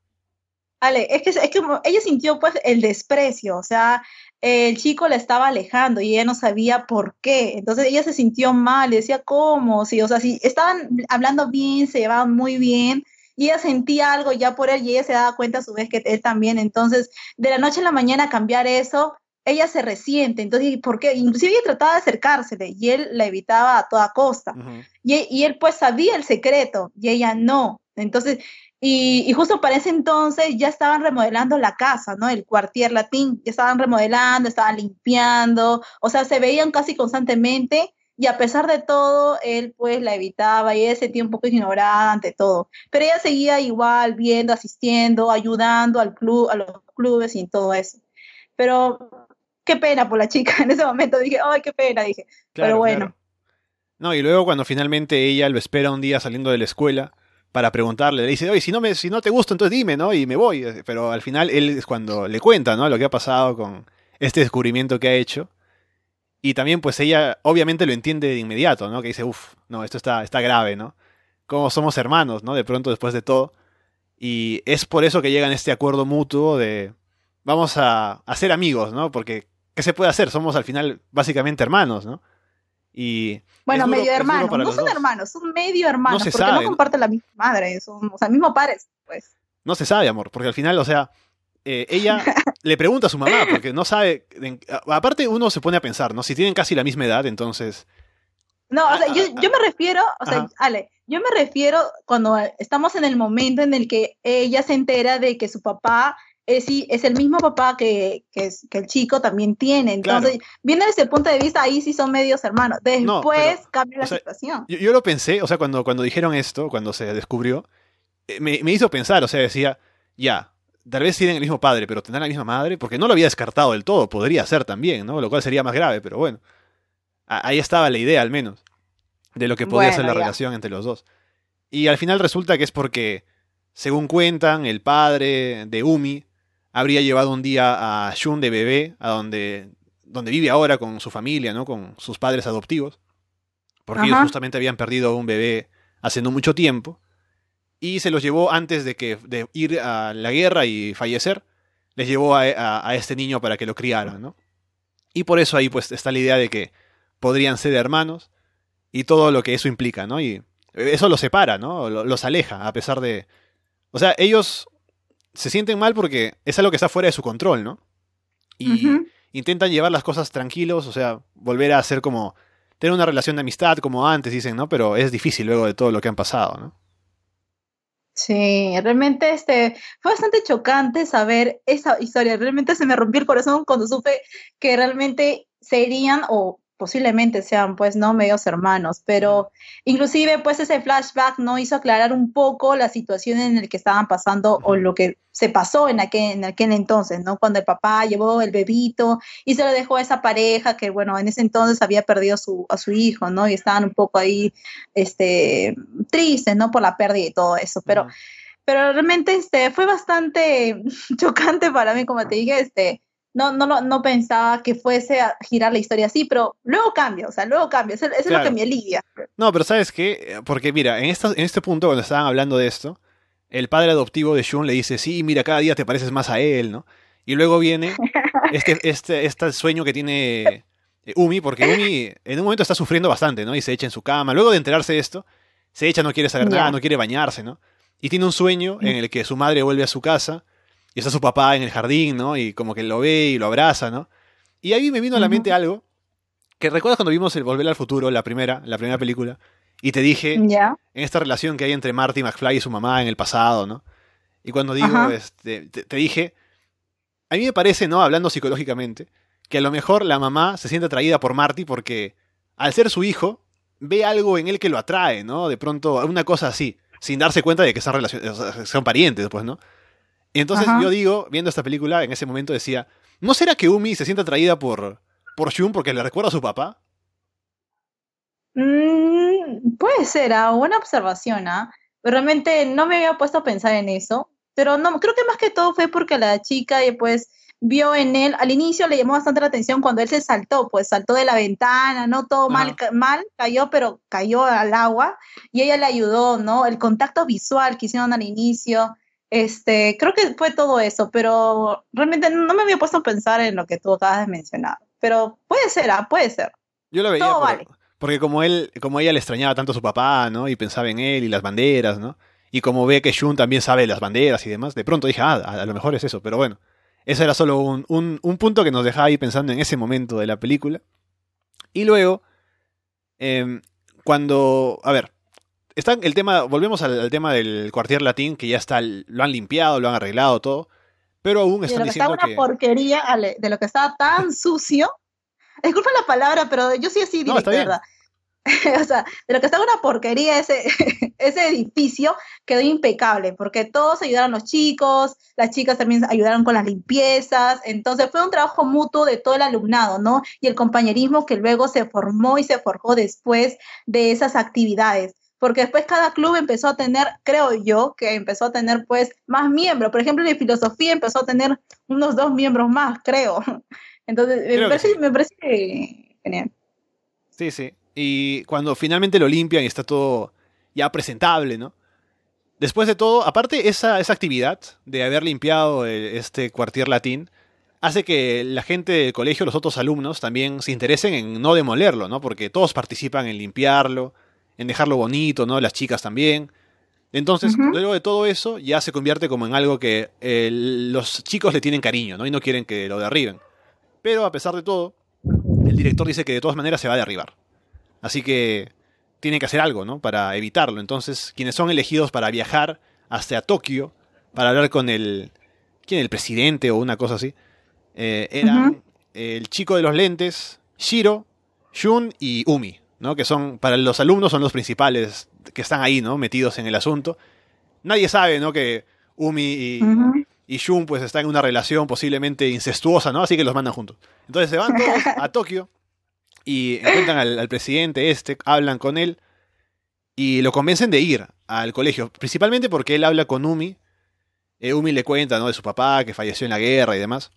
Ale, es que, es que ella sintió pues el desprecio, o sea, el chico la estaba alejando y ella no sabía por qué. Entonces ella se sintió mal y decía, ¿cómo? Sí, o sea, si estaban hablando bien, se llevaban muy bien y ella sentía algo ya por él y ella se daba cuenta a su vez que él también. Entonces, de la noche a la mañana cambiar eso, ella se resiente. Entonces, ¿por qué? Inclusive ella trataba de acercársele y él la evitaba a toda costa. y, y él pues sabía el secreto y ella no. Entonces, y, justo para ese entonces ya estaban remodelando la casa, ¿no? El cuartier latín, ya estaban remodelando, estaban limpiando, o sea, se veían casi constantemente y a pesar de todo, él pues la evitaba y ella se sentía un poco ignorada ante todo. Pero ella seguía igual viendo, asistiendo, ayudando al club, a los clubes y todo eso. Pero qué pena por la chica <laughs> en ese momento, dije, ay, qué pena, dije. Pero bueno. No, y luego cuando finalmente ella lo espera un día saliendo de la escuela, para preguntarle. Le dice, oye, si no, me, si no te gusta, entonces dime, ¿no? Y me voy. Pero al final él es cuando le cuenta, ¿no? Lo que ha pasado con este descubrimiento que ha hecho. Y también, pues ella obviamente lo entiende de inmediato, ¿no? Que dice, uff, no, esto está, está grave, ¿no? Como somos hermanos, ¿no? De pronto, después de todo. Y es por eso que llegan a este acuerdo mutuo de vamos a, a ser amigos, ¿no? Porque, ¿qué se puede hacer? Somos al final básicamente hermanos, ¿no? Y bueno, medio hermanos, no son hermanos, son medio hermanos, porque no comparten la misma madre, son, o sea, mismo pares, pues. No se sabe, amor, porque al final, o sea, eh, ella <laughs> le pregunta a su mamá, porque no sabe, aparte uno se pone a pensar, ¿no? Si tienen casi la misma edad, entonces... No, o sea, yo, yo me refiero, o sea, Ale, yo me refiero cuando estamos en el momento en el que ella se entera de que su papá es, es el mismo papá que, que, el chico también tiene. Entonces, viendo desde el punto de vista, ahí sí son medios hermanos. Después cambia la situación. Yo, lo pensé, o sea, cuando, cuando dijeron esto, cuando se descubrió, eh, me, hizo pensar, o sea, decía, ya, tal vez tienen el mismo padre, pero tendrán la misma madre, porque no lo había descartado del todo, podría ser también, ¿no? Lo cual sería más grave, pero bueno. Ahí estaba la idea, al menos, de lo que podía ser la relación entre los dos. Y al final resulta que es porque, según cuentan, el padre de Umi habría llevado un día a Shun de bebé, a donde, donde vive ahora con su familia, ¿no? Con sus padres adoptivos. Porque ellos justamente habían perdido un bebé hace no mucho tiempo. Y se los llevó antes de, que, de ir a la guerra y fallecer. Les llevó a, a, este niño para que lo criaran, ¿no? Y por eso ahí pues está la idea de que podrían ser hermanos y todo lo que eso implica, ¿no? Y eso los separa, ¿no? Los aleja, a pesar de, O sea, ellos se sienten mal porque es algo que está fuera de su control, ¿no? Y intentan llevar las cosas tranquilos, o sea, volver a ser como tener una relación de amistad como antes, dicen, ¿no? Pero es difícil luego de todo lo que han pasado, ¿no? Sí, realmente este, fue bastante chocante saber esa historia. Realmente se me rompió el corazón cuando supe que realmente serían o posiblemente sean pues no medios hermanos, pero inclusive pues ese flashback no hizo aclarar un poco la situación en la que estaban pasando o lo que se pasó en aquel, en aquel entonces, ¿no? Cuando el papá llevó el bebito y se lo dejó a esa pareja que bueno, en ese entonces había perdido su, a su hijo, ¿no? Y estaban un poco ahí este tristes, ¿no? Por la pérdida y todo eso, pero pero realmente este, fue bastante <laughs> chocante para mí, como te dije, este, no, no, no pensaba que fuese a girar la historia así, pero luego cambia, o sea, luego cambia, eso, eso es lo que me alivia. No, pero ¿sabes qué? Porque mira, en, esta- en este punto, cuando estaban hablando de esto, el padre adoptivo de Shun le dice, sí, mira, cada día te pareces más a él, ¿no? Y luego viene <laughs> este, este, este sueño que tiene eh, Umi, porque Umi en un momento está sufriendo bastante, ¿no? Y se echa en su cama. Luego de enterarse de esto, se echa, no quiere saber nada, no quiere bañarse, ¿no? Y tiene un sueño en el que su madre vuelve a su casa y está su papá en el jardín, ¿no? Y como que lo ve y lo abraza, ¿no? Y ahí me vino a la mente algo que recuerdas cuando vimos el Volver al Futuro, la primera, la primera película, y te dije en esta relación que hay entre Marty McFly y su mamá en el pasado, ¿no? Y cuando digo, Ajá. este, te, te dije, a mí me parece, ¿no? Hablando psicológicamente, que a lo mejor la mamá se siente atraída por Marty porque al ser su hijo, ve algo en él que lo atrae, ¿no? De pronto, una cosa así, sin darse cuenta de que son, son parientes, pues, ¿no? Y entonces Ajá. yo digo, viendo esta película, en ese momento decía, ¿no será que Umi se siente atraída por, por Shun porque le recuerda a su papá? Mm, puede ser, ah, buena observación, ¿ah? Realmente no me había puesto a pensar en eso, pero no, creo que más que todo fue porque la chica pues vio en él, al inicio le llamó bastante la atención cuando él se saltó, pues saltó de la ventana, ¿no? Todo mal, Ajá. mal, cayó, pero cayó al agua y ella le ayudó, ¿no? El contacto visual que hicieron al inicio, este, creo que fue todo eso, pero realmente no me había puesto a pensar en lo que tú acabas de mencionar, pero puede ser, ah, puede ser. Yo lo veía Todo por- vale. porque como él, como ella le extrañaba tanto a su papá, ¿no? Y pensaba en él y las banderas, ¿no? Y como ve que Shun también sabe las banderas y demás, de pronto dije, ah, a, a lo mejor es eso, pero bueno. Ese era solo un, un- un punto que nos dejaba ahí pensando en ese momento de la película. Y luego, em, cuando, a ver, está el tema, volvemos al, al tema del cuartier latín, que ya está, lo han limpiado, lo han arreglado, todo, pero aún de están lo que estaba diciendo una que... porquería, Ale, de lo que estaba tan sucio. Disculpa la palabra, pero yo sí así No, directa, está bien. ¿verdad? <laughs> o sea, de lo que estaba una porquería ese, <laughs> ese edificio quedó impecable, porque todos ayudaron los chicos, las chicas también ayudaron con las limpiezas, entonces fue un trabajo mutuo de todo el alumnado, ¿no? Y el compañerismo que luego se formó y se forjó después de esas actividades. Porque después cada club empezó a tener, creo yo, que empezó a tener pues más miembros. Por ejemplo, en filosofía empezó a tener unos dos miembros más, creo. <laughs> Entonces, me Creo que parece, sí. me parece genial. Sí, sí. Y cuando finalmente lo limpian y está todo ya presentable, ¿no? Después de todo, aparte esa, esa actividad de haber limpiado eh, este cuartier latín, hace que la gente del colegio, los otros alumnos, también se interesen en no demolerlo, ¿no? Porque todos participan en limpiarlo, en dejarlo bonito, ¿no? Las chicas también. Entonces, luego de todo eso, ya se convierte como en algo que eh, los chicos le tienen cariño, ¿no? Y no quieren que lo derriben. Pero a pesar de todo, el director dice que de todas maneras se va a derribar. Así que tiene que hacer algo, ¿no? Para evitarlo. Entonces, quienes son elegidos para viajar hasta Tokio, para hablar con el... ¿Quién? El presidente o una cosa así. eh, eran el chico de los lentes, Shiro, Shun y Umi, ¿no? Que son, para los alumnos, son los principales que están ahí, ¿no? Metidos en el asunto. Nadie sabe, ¿no? Que Umi y, y Shun pues están en una relación posiblemente incestuosa, ¿no? Así que los mandan juntos. Entonces se van todos a <laughs> Tokio y encuentran al, al presidente este, hablan con él y lo convencen de ir al colegio, principalmente porque él habla con Umi. Eh, Umi le cuenta, ¿no? De su papá que falleció en la guerra y demás.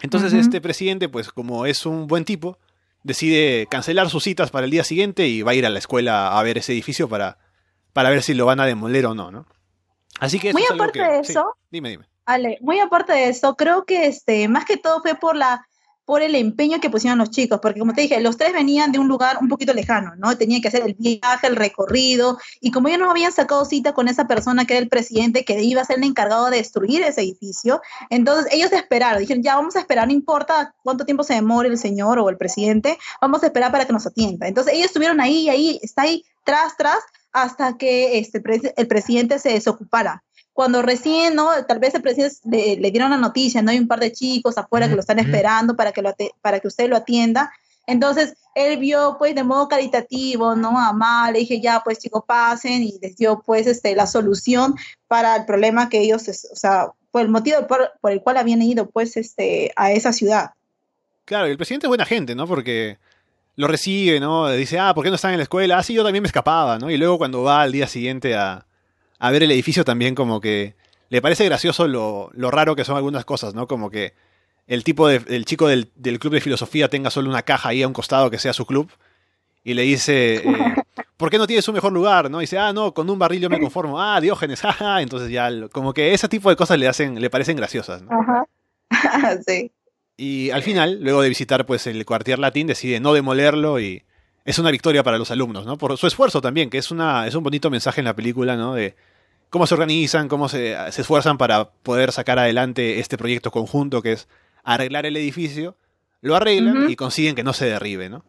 Entonces este presidente, pues como es un buen tipo, decide cancelar sus citas para el día siguiente y va a ir a la escuela a ver ese edificio para, para ver si lo van a demoler o no, ¿no? Así que eso Muy es aparte que- de sí, eso, dime, dime. Ale, muy aparte de eso, creo que este, más que todo fue por la por el empeño que pusieron los chicos, porque como te dije, los tres venían de un lugar un poquito lejano, ¿no? Tenían que hacer el viaje, el recorrido, y como ellos no habían sacado cita con esa persona que era el presidente, que iba a ser el encargado de destruir ese edificio, entonces ellos esperaron, dijeron, ya vamos a esperar, no importa cuánto tiempo se demore el señor o el presidente, vamos a esperar para que nos atienda. Entonces ellos estuvieron ahí, ahí, está ahí, tras, tras, hasta que este, el presidente se desocupara cuando recién, ¿no? Tal vez el presidente le, dieron la noticia, ¿no? Hay un par de chicos afuera que lo están esperando para que, lo para que usted lo atienda. Entonces, él vio, pues, de modo caritativo, ¿no? Amable, le dije, ya, pues, chicos, pasen, y les dio, pues, este, la solución para el problema que ellos, o sea, por el motivo por, el cual habían ido, pues, este, a esa ciudad. Claro, el presidente es buena gente, ¿no? Porque lo recibe, ¿no? Dice, ah, ¿por qué no están en la escuela? Ah, sí, yo también me escapaba, ¿no? Y luego cuando va al día siguiente a, a ver el edificio también como que le parece gracioso lo, raro que son algunas cosas, ¿no? Como que el tipo de, el chico del, club de filosofía tenga solo una caja ahí a un costado que sea su club y le dice, eh, <laughs> ¿por qué no tienes un mejor lugar? ¿no? Y dice, ah, no, con un barril yo me <laughs> conformo. Ah, Diógenes, <laughs> jaja. Entonces ya, como que ese tipo de cosas le hacen, le parecen graciosas, ¿no? Ajá. sí. Y al final, luego de visitar pues el cuartier latín, decide no demolerlo y es una victoria para los alumnos, ¿no? Por su esfuerzo también, que es, una, es un bonito mensaje en la película, ¿no? De cómo se organizan, cómo se, se esfuerzan para poder sacar adelante este proyecto conjunto que es arreglar el edificio. Lo arreglan y consiguen que no se derribe, ¿no?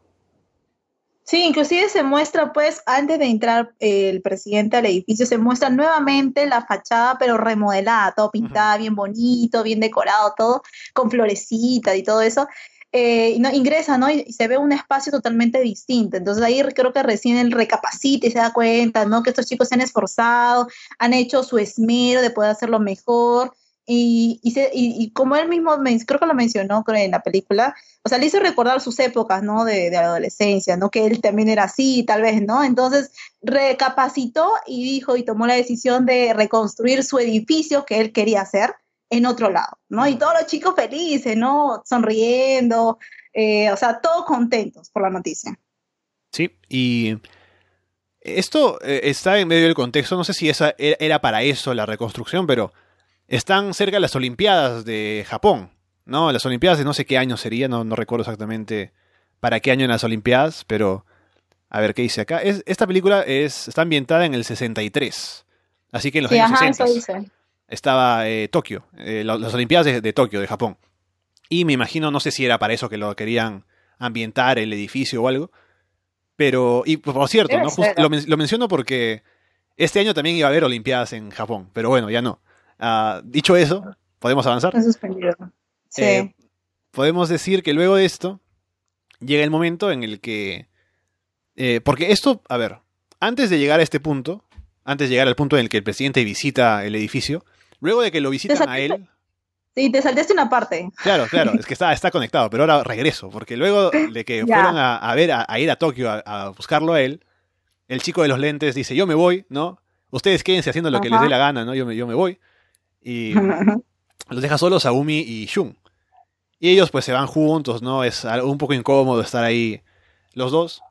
Sí, inclusive se muestra, pues, antes de entrar el presidente al edificio, se muestra nuevamente la fachada, pero remodelada, todo pintada, bien bonito, bien decorado, todo con florecitas y todo eso. Eh, no, ingresa, ¿no? Y, se ve un espacio totalmente distinto. Entonces ahí creo que recién él recapacita y se da cuenta, ¿no? Que estos chicos se han esforzado, han hecho su esmero de poder hacerlo mejor. Y, y, como él mismo, creo que lo mencionó en la película, o sea, le hizo recordar sus épocas, ¿no? De, de adolescencia, ¿no? Que él también era así, tal vez, ¿no? Entonces recapacitó y dijo y tomó la decisión de reconstruir su edificio que él quería hacer en otro lado, ¿no? Y todos los chicos felices, ¿no? Sonriendo, eh, o sea, todos contentos por la noticia. Sí, y esto eh, está en medio del contexto, no sé si esa era para eso la reconstrucción, pero están cerca de las Olimpiadas de Japón, ¿no? Las Olimpiadas de no sé qué año sería, no, no recuerdo exactamente para qué año en las Olimpiadas, pero a ver qué dice acá. Es, esta película es, está ambientada en el 63, así que en los años 60 estaba eh, Tokio, eh, las Olimpiadas de, Tokio, de Japón. Y me imagino, no sé si era para eso que lo querían ambientar el edificio o algo. Pero, y por cierto, lo, menciono porque este año también iba a haber Olimpiadas en Japón, pero bueno, ya no. Ah, dicho eso, ¿podemos avanzar? Sí. Eh, podemos decir que luego de esto llega el momento en el que... porque esto, a ver, antes de llegar a este punto, antes de llegar al punto en el que el presidente visita el edificio, Luego de que lo visitan a él. Sí, te saltaste una parte. Claro, claro, es que está, está conectado, pero ahora regreso, porque luego de que <laughs> fueron a, ver, a, ir a Tokio a, buscarlo a él, el chico de los lentes dice, yo me voy, ¿no? Ustedes quédense haciendo lo que les dé la gana, ¿no? Yo me, yo me voy. Y <laughs> los deja solos a Umi y Shun. Y ellos pues se van juntos, ¿no? Es un poco incómodo estar ahí los dos.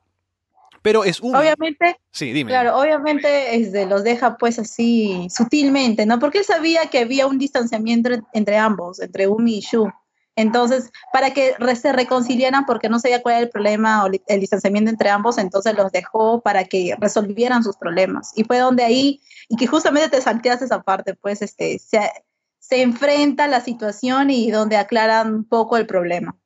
Pero es un... Obviamente, sí, dime. Claro, obviamente este, los deja pues así sutilmente, ¿no? Porque él sabía que había un distanciamiento entre ambos, entre Umi y Shu. Entonces, para que se reconciliaran, porque no sabía cuál era el problema o el distanciamiento entre ambos, entonces los dejó para que resolvieran sus problemas. Y fue donde ahí, y que justamente te salteas esa parte, pues este, se, se enfrenta la situación y donde aclaran un poco el problema.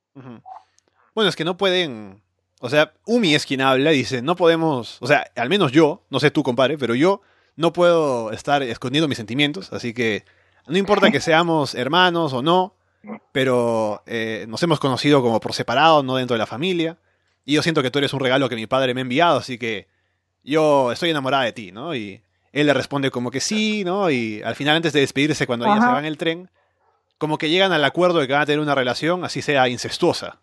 Bueno, es que no pueden o sea, Umi es quien habla y dice, no podemos, o sea, al menos yo, no sé tú, compadre, pero yo no puedo estar escondiendo mis sentimientos, así que no importa que seamos hermanos o no, pero eh, nos hemos conocido como por separado, no dentro de la familia, y yo siento que tú eres un regalo que mi padre me ha enviado, así que yo estoy enamorada de ti, ¿no? Y él le responde como que sí, ¿no? Y al final, antes de despedirse, cuando ella se va en el tren, como que llegan al acuerdo de que van a tener una relación, así sea incestuosa.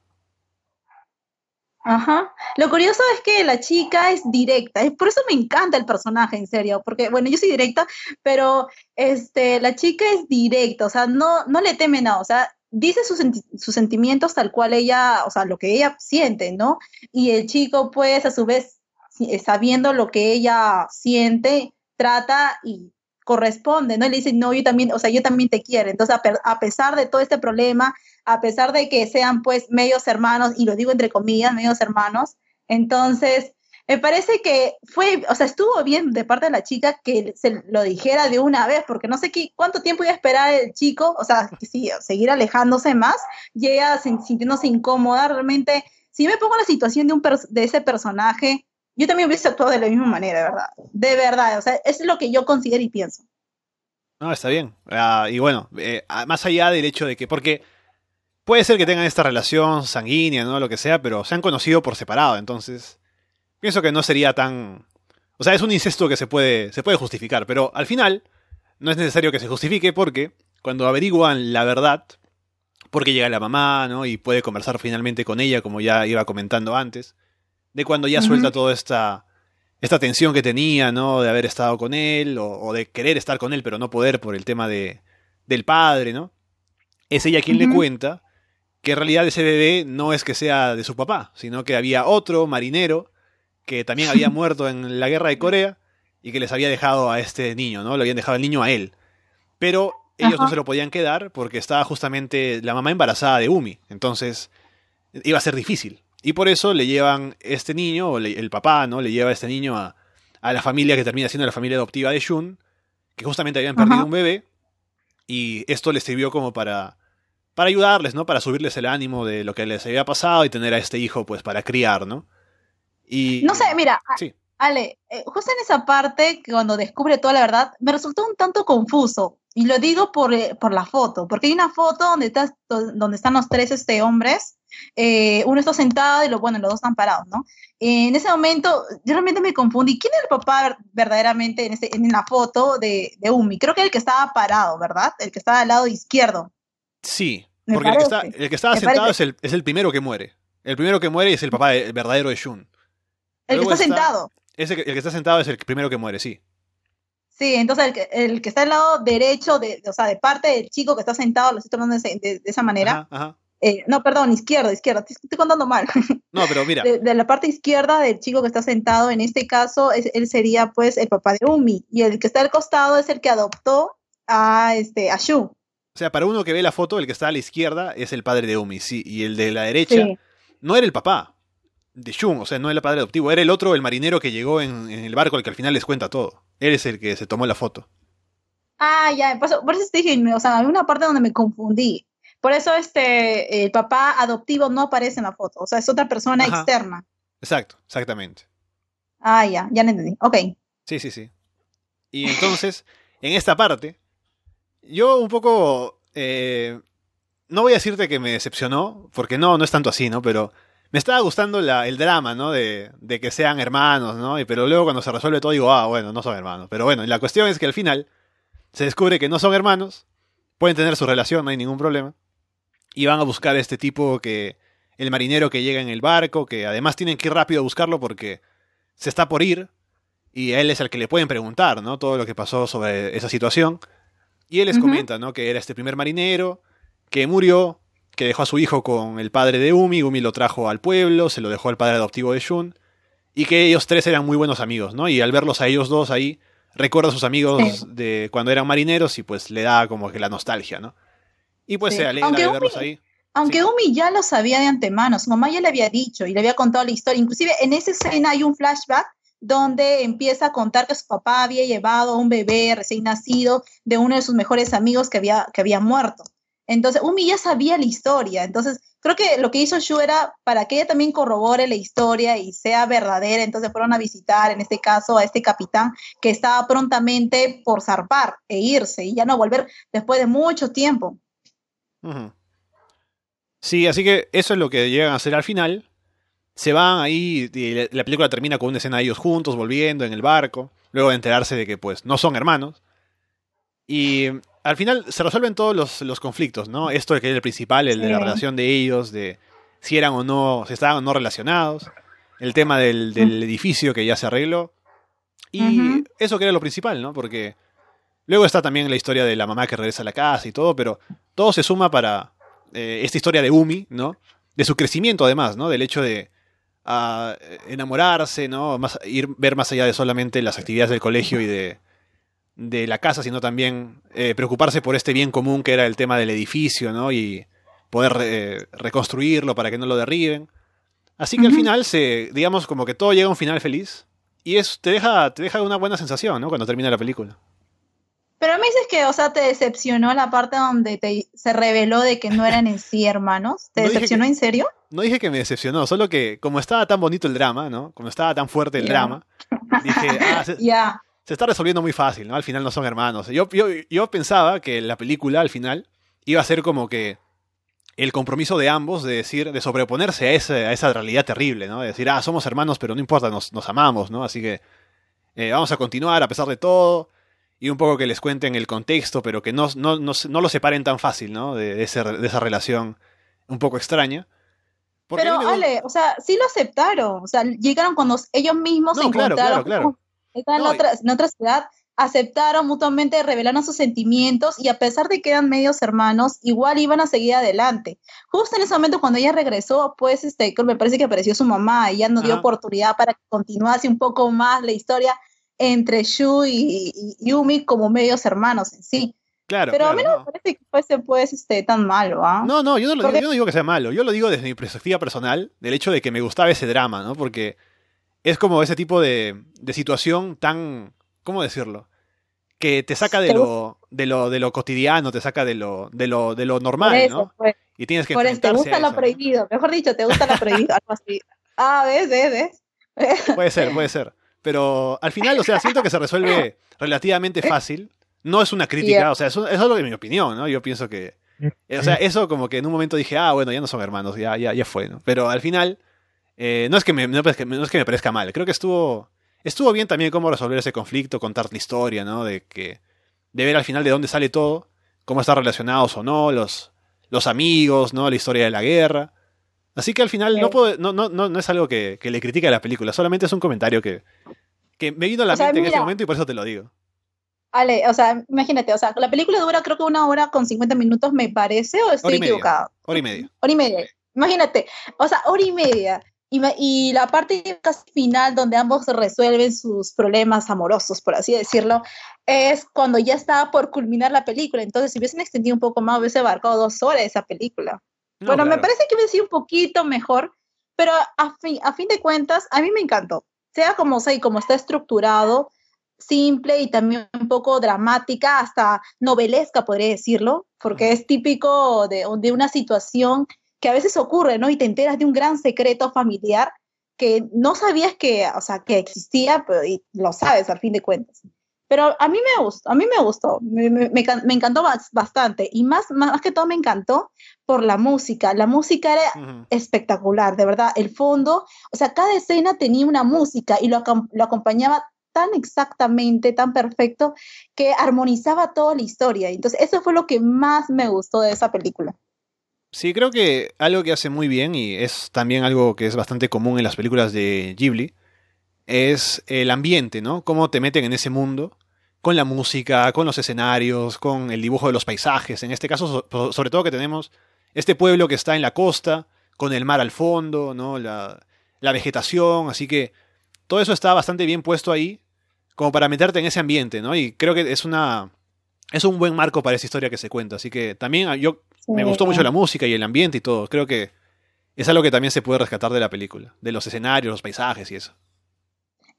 Ajá. Lo curioso es que la chica es directa, por eso me encanta el personaje, en serio, porque bueno, yo soy directa, pero este, la chica es directa, o sea, no, no le teme nada, o sea, dice sus, sus sentimientos tal cual ella, o sea, lo que ella siente, ¿no? Y el chico, pues, a su vez, sabiendo lo que ella siente, trata y corresponde, ¿no? Y le dice, no, yo también, o sea, yo también te quiero. Entonces, a, pesar de todo este problema, a pesar de que sean pues medios hermanos, y lo digo entre comillas, medios hermanos, entonces, me parece que fue, o sea, estuvo bien de parte de la chica que se lo dijera de una vez, porque no sé qué, cuánto tiempo iba a esperar el chico, o sea, que sí, seguir alejándose más, y ella sintiéndose incómoda, realmente, si me pongo la situación de, un de ese personaje, yo también hubiese actuado de la misma manera, ¿verdad? De verdad, o sea, es lo que yo considero y pienso. No, está bien. Ah, y bueno, eh, más allá del hecho de que, porque puede ser que tengan esta relación sanguínea, ¿no? Lo que sea, pero se han conocido por separado, entonces pienso que no sería tan... O sea, es un incesto que se puede, se puede justificar, pero al final no es necesario que se justifique porque cuando averiguan la verdad, porque llega la mamá, ¿no? Y puede conversar finalmente con ella, como ya iba comentando antes, de cuando ya suelta toda esta, esta tensión que tenía, ¿no? De haber estado con él, o, de querer estar con él, pero no poder por el tema de, del padre, ¿no? Es ella quien le cuenta que en realidad ese bebé no es que sea de su papá, sino que había otro marinero que también había <laughs> muerto en la guerra de Corea y que les había dejado a este niño, ¿no? Le habían dejado el niño a él. Pero ellos no se lo podían quedar porque estaba justamente la mamá embarazada de Umi. Entonces iba a ser difícil. Y por eso le llevan este niño, o el papá, ¿no? Le lleva a este niño a, a, la familia que termina siendo la familia adoptiva de Shun, que justamente habían perdido un bebé. Y esto les sirvió como para, para ayudarles, ¿no? Para subirles el ánimo de lo que les había pasado y tener a este hijo, pues, para criar, ¿no? Y, no sé, mira, sí. Ale, eh, justo en esa parte, cuando descubre toda la verdad, me resultó un tanto confuso. Y lo digo por, eh, por la foto, porque hay una foto donde, está, donde están los tres este, hombres, eh, uno está sentado y lo, bueno, los dos están parados, ¿no? en ese momento, yo realmente me confundí. ¿Quién es el papá verdaderamente en, ese, en la foto de, de, Umi? Creo que el que estaba parado, ¿verdad? El que estaba al lado izquierdo. Sí, porque el que, está, el que, estaba sentado es el, es el, primero que muere. El primero que muere es el papá verdadero de Shun. El que está, sentado. El que está sentado es el primero que muere, sí. Sí, entonces el que, el que está al lado derecho, de, o sea, de parte del chico que está sentado, lo estoy tomando de, esa manera. Eh, no, perdón, izquierda, izquierda, te estoy contando mal. <laughs> No, pero mira. De, la parte izquierda del chico que está sentado, en este caso, él sería pues el papá de Umi. Y el que está al costado es el que adoptó a, este, a Shu. O sea, para uno que ve la foto, el que está a la izquierda es el padre de Umi, sí. Y el de la derecha no era el papá de Shun, o sea, no era el padre adoptivo, era el otro, el marinero que llegó en, el barco, el que al final les cuenta todo. Él es el que se tomó la foto. Ah, ya, por eso, te dije, o sea, hay una parte donde me confundí. Por eso este, el papá adoptivo no aparece en la foto, o sea, es otra persona externa. Exacto, exactamente. Ah, ya, ya lo entendí. Ok. Sí, sí, sí. Y entonces, <laughs> en esta parte, yo un poco... Eh, no voy a decirte que me decepcionó, porque no, no es tanto así, ¿no? Pero me estaba gustando el drama, ¿no? De, de, que sean hermanos, ¿no? Y, pero luego cuando se resuelve todo digo, ah, bueno, no son hermanos. Pero bueno, la cuestión es que al final se descubre que no son hermanos, pueden tener su relación, no hay ningún problema. Y van a buscar a este tipo que, el marinero que llega en el barco, que además tienen que ir rápido a buscarlo porque se está por ir. Y él es el que le pueden preguntar, ¿no? Todo lo que pasó sobre esa situación. Y él les comenta, ¿no? Que era este primer marinero, que murió que dejó a su hijo con el padre de Umi, Umi lo trajo al pueblo, se lo dejó al padre adoptivo de Shun, y que ellos tres eran muy buenos amigos, ¿no? Y al verlos a ellos dos ahí, recuerda a sus amigos de cuando eran marineros y pues le da como que la nostalgia, ¿no? Y pues se alegra de verlos ahí. Aunque Umi ya lo sabía de antemano, su mamá ya le había dicho y le había contado la historia. Inclusive en esa escena hay un flashback donde empieza a contar que su papá había llevado a un bebé recién nacido de uno de sus mejores amigos que había, que había muerto. Entonces, Umi ya sabía la historia. Entonces, creo que lo que hizo Shu era para que ella también corrobore la historia y sea verdadera. Entonces, fueron a visitar, en este caso, a este capitán que estaba prontamente por zarpar e irse y ya no volver después de mucho tiempo. Sí, así que eso es lo que llegan a hacer al final. Se van ahí, y la película termina con una escena de ellos juntos, volviendo en el barco, luego de enterarse de que pues no son hermanos. Y al final se resuelven todos los, conflictos, ¿no? Esto que es el principal, el de la relación de ellos, de si eran o no, si estaban o no relacionados, el tema del, edificio que ya se arregló. Y eso que era lo principal, ¿no? Porque luego está también la historia de la mamá que regresa a la casa y todo, pero todo se suma para eh, esta historia de Umi, ¿no? De su crecimiento además, ¿no? Del hecho de enamorarse, ¿no? Más, ir ver más allá de solamente las actividades del colegio y de de la casa, sino también eh, preocuparse por este bien común que era el tema del edificio, ¿no? Y poder eh, reconstruirlo para que no lo derriben. Así que al final se, digamos, como que todo llega a un final feliz. Y eso te deja, te deja una buena sensación, ¿no? Cuando termina la película. Pero me dices que, o sea, te decepcionó la parte donde te, se reveló de que no eran en sí hermanos. ¿Te <laughs> decepcionó en serio? No dije que me decepcionó, solo que como estaba tan bonito el drama, ¿no? Como estaba tan fuerte el drama, dije, ah, se, <laughs> se, está resolviendo muy fácil, ¿no? Al final no son hermanos. Yo, yo, yo pensaba que la película, al final, iba a ser como que el compromiso de ambos de decir, de sobreponerse a, ese, a esa realidad terrible, ¿no? De decir, ah, somos hermanos, pero no importa, nos, nos amamos, ¿no? Así que eh, vamos a continuar a pesar de todo y un poco que les cuenten el contexto, pero que no, no, no, no lo separen tan fácil, ¿no? De, de, ese, de esa relación un poco extraña. pero, Ale, o sea, sí lo aceptaron. O sea, llegaron cuando ellos mismos se encontraron. Claro, claro, Estaban en, otra, en otra ciudad, aceptaron mutuamente, revelaron sus sentimientos y a pesar de que eran medios hermanos, igual iban a seguir adelante. Justo en ese momento cuando ella regresó, pues este, me parece que apareció su mamá y ya nos dio oportunidad para que continuase un poco más la historia entre Shu y, Yumi como medios hermanos en sí. Claro, Pero a mí no, me parece que fuese pues este, tan malo, ¿ah? No, no, yo no, lo, yo no digo que sea malo, yo lo digo desde mi perspectiva personal, del hecho de que me gustaba ese drama, ¿no? Porque es como ese tipo de, de situación tan, ¿cómo decirlo? Que te saca de lo, de lo, de lo cotidiano, te saca de lo, de lo, de lo normal, ¿no? Pues. y tienes que Por eso, te gusta lo prohibido, mejor dicho, te gusta lo prohibido, algo así. Ah, ves, ves, ves. Puede ser, puede ser. Pero al final, o sea, siento que se resuelve relativamente <laughs> fácil. No es una crítica, o sea, eso, es algo de mi opinión, ¿no? Yo pienso que. O sea, eso como que en un momento dije, ah, bueno, ya no son hermanos, ya, ya, ya fue, ¿no? Pero al final, eh, no, es que me, no, es que, no es que me parezca mal, creo que estuvo. Estuvo bien también cómo resolver ese conflicto, contar la historia, ¿no? De que. De ver al final de dónde sale todo, cómo están relacionados o no, los, los amigos, ¿no? La historia de la guerra. Así que al final no, puedo, no, no, no, es algo que, que, le critique a la película, solamente es un comentario que, que me vino a la mente en ese momento y por eso te lo digo. Ale, o sea, imagínate, o sea, la película dura creo que una hora con 50 minutos, me parece, o estoy equivocado. Hora y media. Hora y media. Imagínate, o sea, hora y media. Y, y, la parte casi final donde ambos resuelven sus problemas amorosos, por así decirlo, es cuando ya estaba por culminar la película. Entonces, si hubiesen extendido un poco más, hubiese abarcado dos horas esa película bueno, me parece que hubiese sido un poquito mejor, pero a fin, a fin de cuentas, a mí me encantó. Sea como sea y como está estructurado, simple y también un poco dramática, hasta novelesca, podría decirlo, porque es típico de, de una situación que a veces ocurre, ¿no? Y te enteras de un gran secreto familiar que no sabías que, o sea, que existía, pero y lo sabes al fin de cuentas. Pero a mí me gustó, a mí me gustó, me, me, me encantó bastante y más, más que todo me encantó por la música. La música era espectacular, de verdad. El fondo, o sea, cada escena tenía una música y lo, lo acompañaba tan exactamente, tan perfecto, que armonizaba toda la historia. Entonces, eso fue lo que más me gustó de esa película. Sí, creo que algo que hace muy bien y es también algo que es bastante común en las películas de Ghibli es el ambiente, ¿no? Cómo te meten en ese mundo con la música, con los escenarios, con el dibujo de los paisajes. En este caso, sobre todo que tenemos este pueblo que está en la costa, con el mar al fondo, ¿no? La, la vegetación, así que todo eso está bastante bien puesto ahí, como para meterte en ese ambiente, ¿no? Y creo que es una es un buen marco para esa historia que se cuenta. Así que también yo me gustó mucho la música y el ambiente y todo. Creo que es algo que también se puede rescatar de la película, de los escenarios, los paisajes y eso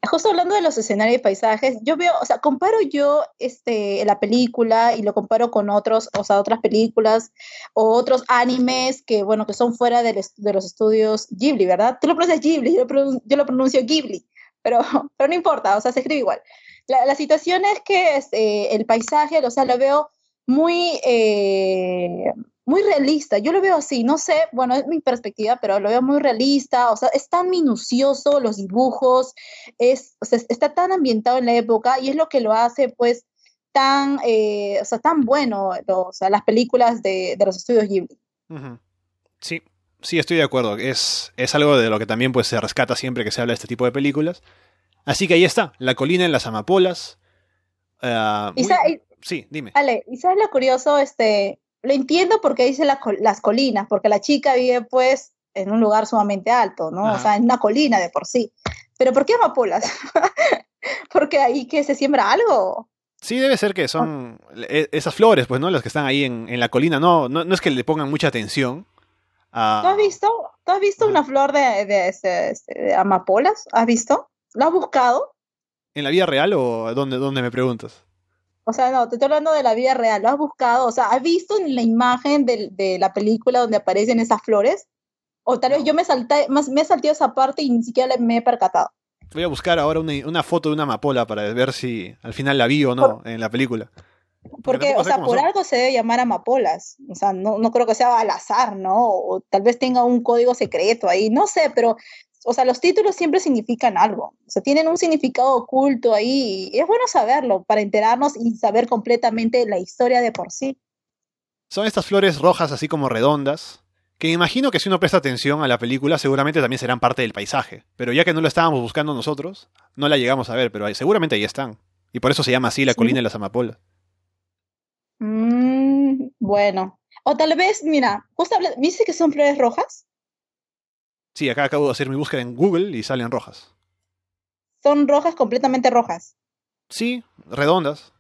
justo hablando de los escenarios y paisajes, yo veo, o sea, comparo yo este, la película y lo comparo con otros, o sea, otras películas o otros animes que, bueno, que son fuera de, de los estudios Ghibli, ¿verdad? Tú lo pronuncias Ghibli, yo lo, yo lo pronuncio Ghibli, pero, <laughs> pero no importa, o sea, se escribe igual. La, situación es que este, el paisaje, o sea, lo veo muy... Eh, muy realista. Yo lo veo así, no sé, bueno, es mi perspectiva, pero lo veo muy realista, o sea, es tan minucioso los dibujos, es, está tan ambientado en la época y es lo que lo hace, pues, tan, eh, o sea, tan bueno, o sea, las películas de, de los estudios Ghibli. Sí, sí, estoy de acuerdo. Es, es algo de lo que también pues, se rescata siempre que se habla de este tipo de películas. Así que ahí está, La colina en las amapolas. Uh, sí, dime. Ale, ¿y sabes lo curioso? Este, lo entiendo porque dice las colinas, porque la chica vive pues en un lugar sumamente alto, ¿no? O sea, en una colina de por sí. Pero ¿por qué amapolas? <laughs> porque ahí que se siembra algo. Sí, debe ser que son e- esas flores, pues, ¿no? Las que están ahí en, en la colina. No, no, no es que le pongan mucha atención. a- ¿Tú has visto, ¿tú has visto una flor de, de, este- este, de amapolas? ¿Has visto? ¿Lo has buscado? ¿En la vida real o dónde, dónde me preguntas? O sea, no, te estoy hablando de la vida real. ¿Lo has buscado? O sea, ¿has visto en la imagen del- de, la película donde aparecen esas flores? O tal vez yo me salté, me he saltado esa parte y ni siquiera me he percatado. Voy a buscar ahora una, una foto de una amapola para ver si al final la vi o no en la película. Porque, o sea, por son. algo se debe llamar amapolas. O sea, no, no creo que sea al azar, ¿no? O tal vez tenga un código secreto ahí, no sé, pero, o sea, los títulos siempre significan algo. O sea, tienen un significado oculto ahí y es bueno saberlo para enterarnos y saber completamente la historia de por sí. Son estas flores rojas así como redondas, que me imagino que si uno presta atención a la película seguramente también serán parte del paisaje. Pero ya que no lo estábamos buscando nosotros, no la llegamos a ver, pero ahí- seguramente ahí están. Y por eso se llama así la Sí. colina de las amapolas. Mm, bueno. O tal vez, mira, ¿me dices que son flores rojas? Sí, acá acabo de hacer mi búsqueda en Google y salen rojas. Son rojas, completamente rojas. Sí, redondas.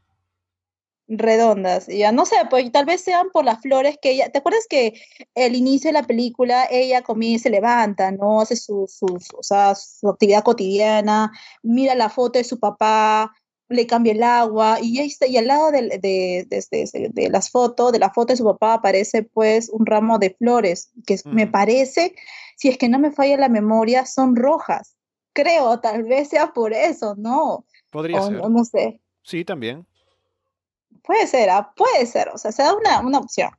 redondas. Ya no sé, pues tal vez sean por las flores que ella. ¿Te acuerdas que el inicio de la película ella comienza, se levanta, ¿no? Hace su, su, su- o sea, su actividad cotidiana, mira la foto de su papá, le cambia el agua, y ahí está, y al lado de, de, de- de las fotos, de la foto de su papá, aparece pues un ramo de flores, que me parece, si es que no me falla la memoria, son rojas. Creo, tal vez sea por eso, ¿no? Podría O ser. no, no sé. Sí, también. Puede ser, ah, Puede ser, o sea, se da una, una opción.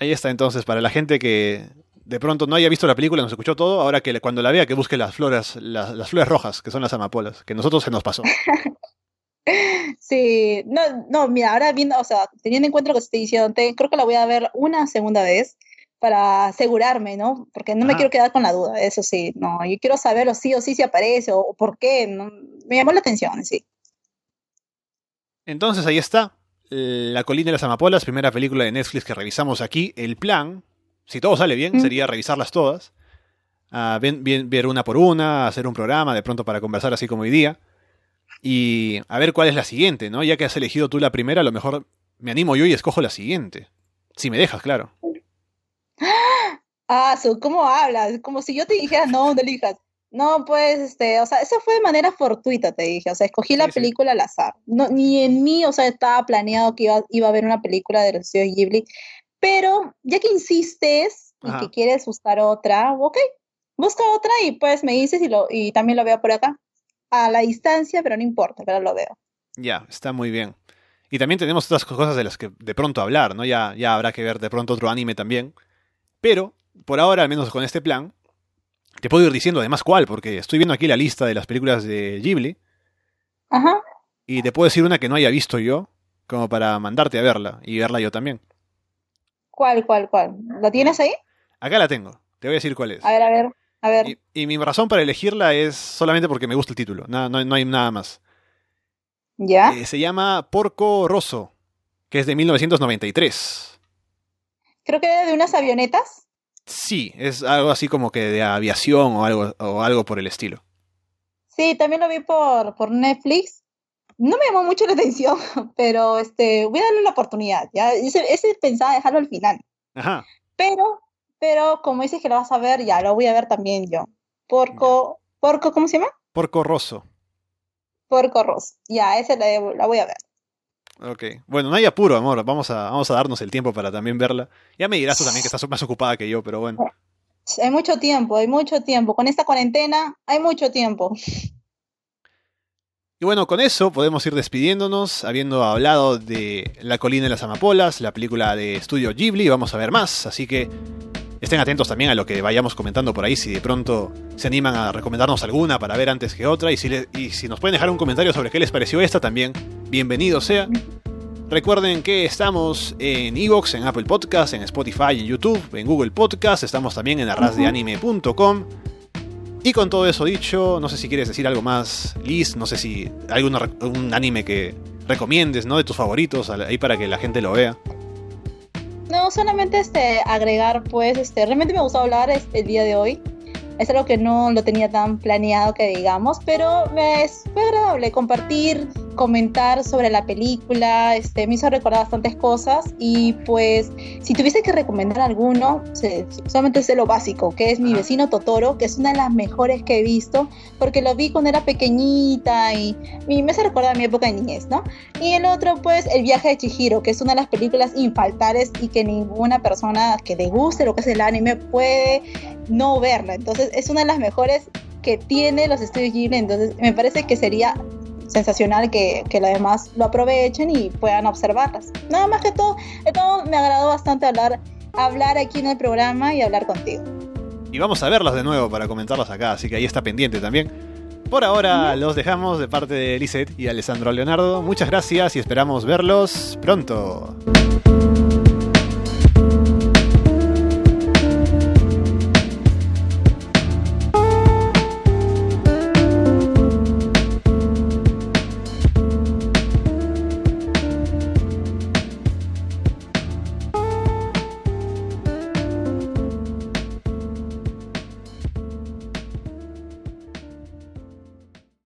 Ahí está entonces, para la gente que de pronto no haya visto la película, nos escuchó todo, ahora que cuando la vea que busque las flores, las, las flores rojas, que son las amapolas, que a nosotros se nos pasó. <laughs> Sí, no, no, mira, ahora viendo, o sea, teniendo en cuenta lo que estoy diciendo, te- creo que la voy a ver una segunda vez para asegurarme, ¿no? Porque no me quiero quedar con la duda, eso sí, no, yo quiero saberlo sí o sí si aparece o, o por qué, no, me llamó la atención, sí. Entonces ahí está, La colina de las amapolas, primera película de Netflix que revisamos aquí. El plan, si todo sale bien, Mm. sería revisarlas todas. Ah, bien- ver una por una, hacer un programa de pronto para conversar así como hoy día. Y a ver cuál es la siguiente, ¿no? Ya que has elegido tú la primera, a lo mejor me animo yo y escojo la siguiente. Si me dejas, claro. <gasps> Ah, ¿cómo hablas? Como si yo te dijera, no, no elijas. No, pues, este, o sea, eso fue de manera fortuita, te dije. O sea, escogí la Sí, sí. película al azar. No, ni en mí, o sea, estaba planeado que iba, iba a haber una película de los estudios Ghibli. Pero ya que insistes y Ajá. que quieres buscar otra, ok, busca otra y pues me dices y, lo, y también lo veo por acá. A la distancia, pero no importa, pero lo veo. Ya, está muy bien. Y también tenemos otras cosas de las que de pronto hablar, ¿no? Ya, ya habrá que ver de pronto otro anime también. Pero, por ahora, al menos con este plan, te puedo ir diciendo además cuál, porque estoy viendo aquí la lista de las películas de Ghibli Ajá. y te puedo decir una que no haya visto yo, como para mandarte a verla y verla yo también. ¿Cuál, cuál, cuál? ¿Lo tienes ahí? Acá la tengo, te voy a decir cuál es. A ver, a ver, a ver. Y, y mi razón para elegirla es solamente porque me gusta el título, nada, no, no hay nada más. ¿Ya? Eh, se llama Porco Rosso, que es de 1993. Creo que de unas avionetas. Sí, es algo así como que de aviación o algo, o algo por el estilo. Sí, también lo vi por, por Netflix. No me llamó mucho la <laughs> atención, pero este, voy a darle la oportunidad. ¿ya? Ese, ese pensaba dejarlo al final. Ajá. Pero, pero como dices que lo vas a ver, ya lo voy a ver también yo. Porco, porco, ¿cómo se llama? Porco Rosso. Porco Rosso. Ya, esa la, la voy a ver. Ok. Bueno, no hay apuro, amor. Vamos a, vamos a darnos el tiempo para también verla. Ya me dirás tú también que estás más ocupada que yo, pero bueno. Hay mucho tiempo, hay mucho tiempo. Con esta cuarentena hay mucho tiempo. Y bueno, con eso podemos ir despidiéndonos, habiendo hablado de La colina de las amapolas, la película de estudio Ghibli, vamos a ver más, así que estén atentos también a lo que vayamos comentando por ahí, si de pronto se animan a recomendarnos alguna para ver antes que otra, y si, y si nos pueden dejar un comentario sobre qué les pareció esta también, bienvenido sea. Recuerden que estamos en Evox, en Apple Podcast, en Spotify, en YouTube, en Google Podcast, estamos también en arrasdeanime.com. Y con todo eso dicho, no sé si quieres decir algo más, Liz, no sé si hay un anime que recomiendes, ¿no? De tus favoritos, ahí para que la gente lo vea. No, solamente este, agregar, pues, este, realmente me gustó hablar este, el día de hoy. Es algo que no lo tenía tan planeado que digamos, pero me es, fue agradable compartir comentar sobre la película, este, me hizo recordar bastantes cosas y pues si tuviese que recomendar alguno, solamente sé lo básico, que es Mi vecino Totoro, que es una de las mejores que he visto, porque lo vi cuando era pequeñita y, me hace recordar mi época de niñez, ¿no? Y el otro pues El viaje de Chihiro, que es una de las películas infaltables y que ninguna persona que le guste lo que es el anime puede no verla, entonces es una de las mejores que tiene los estudios Ghibli, entonces me parece que sería sensacional que, que los demás lo aprovechen y puedan observarlas. Nada más que todo, todo me agradó bastante hablar, hablar aquí en el programa y hablar contigo. Y vamos a verlos de nuevo para comentarlos acá, así que ahí está pendiente también. Por ahora los dejamos de parte de Lisette y Alessandro Leonardo. Muchas gracias y esperamos verlos pronto.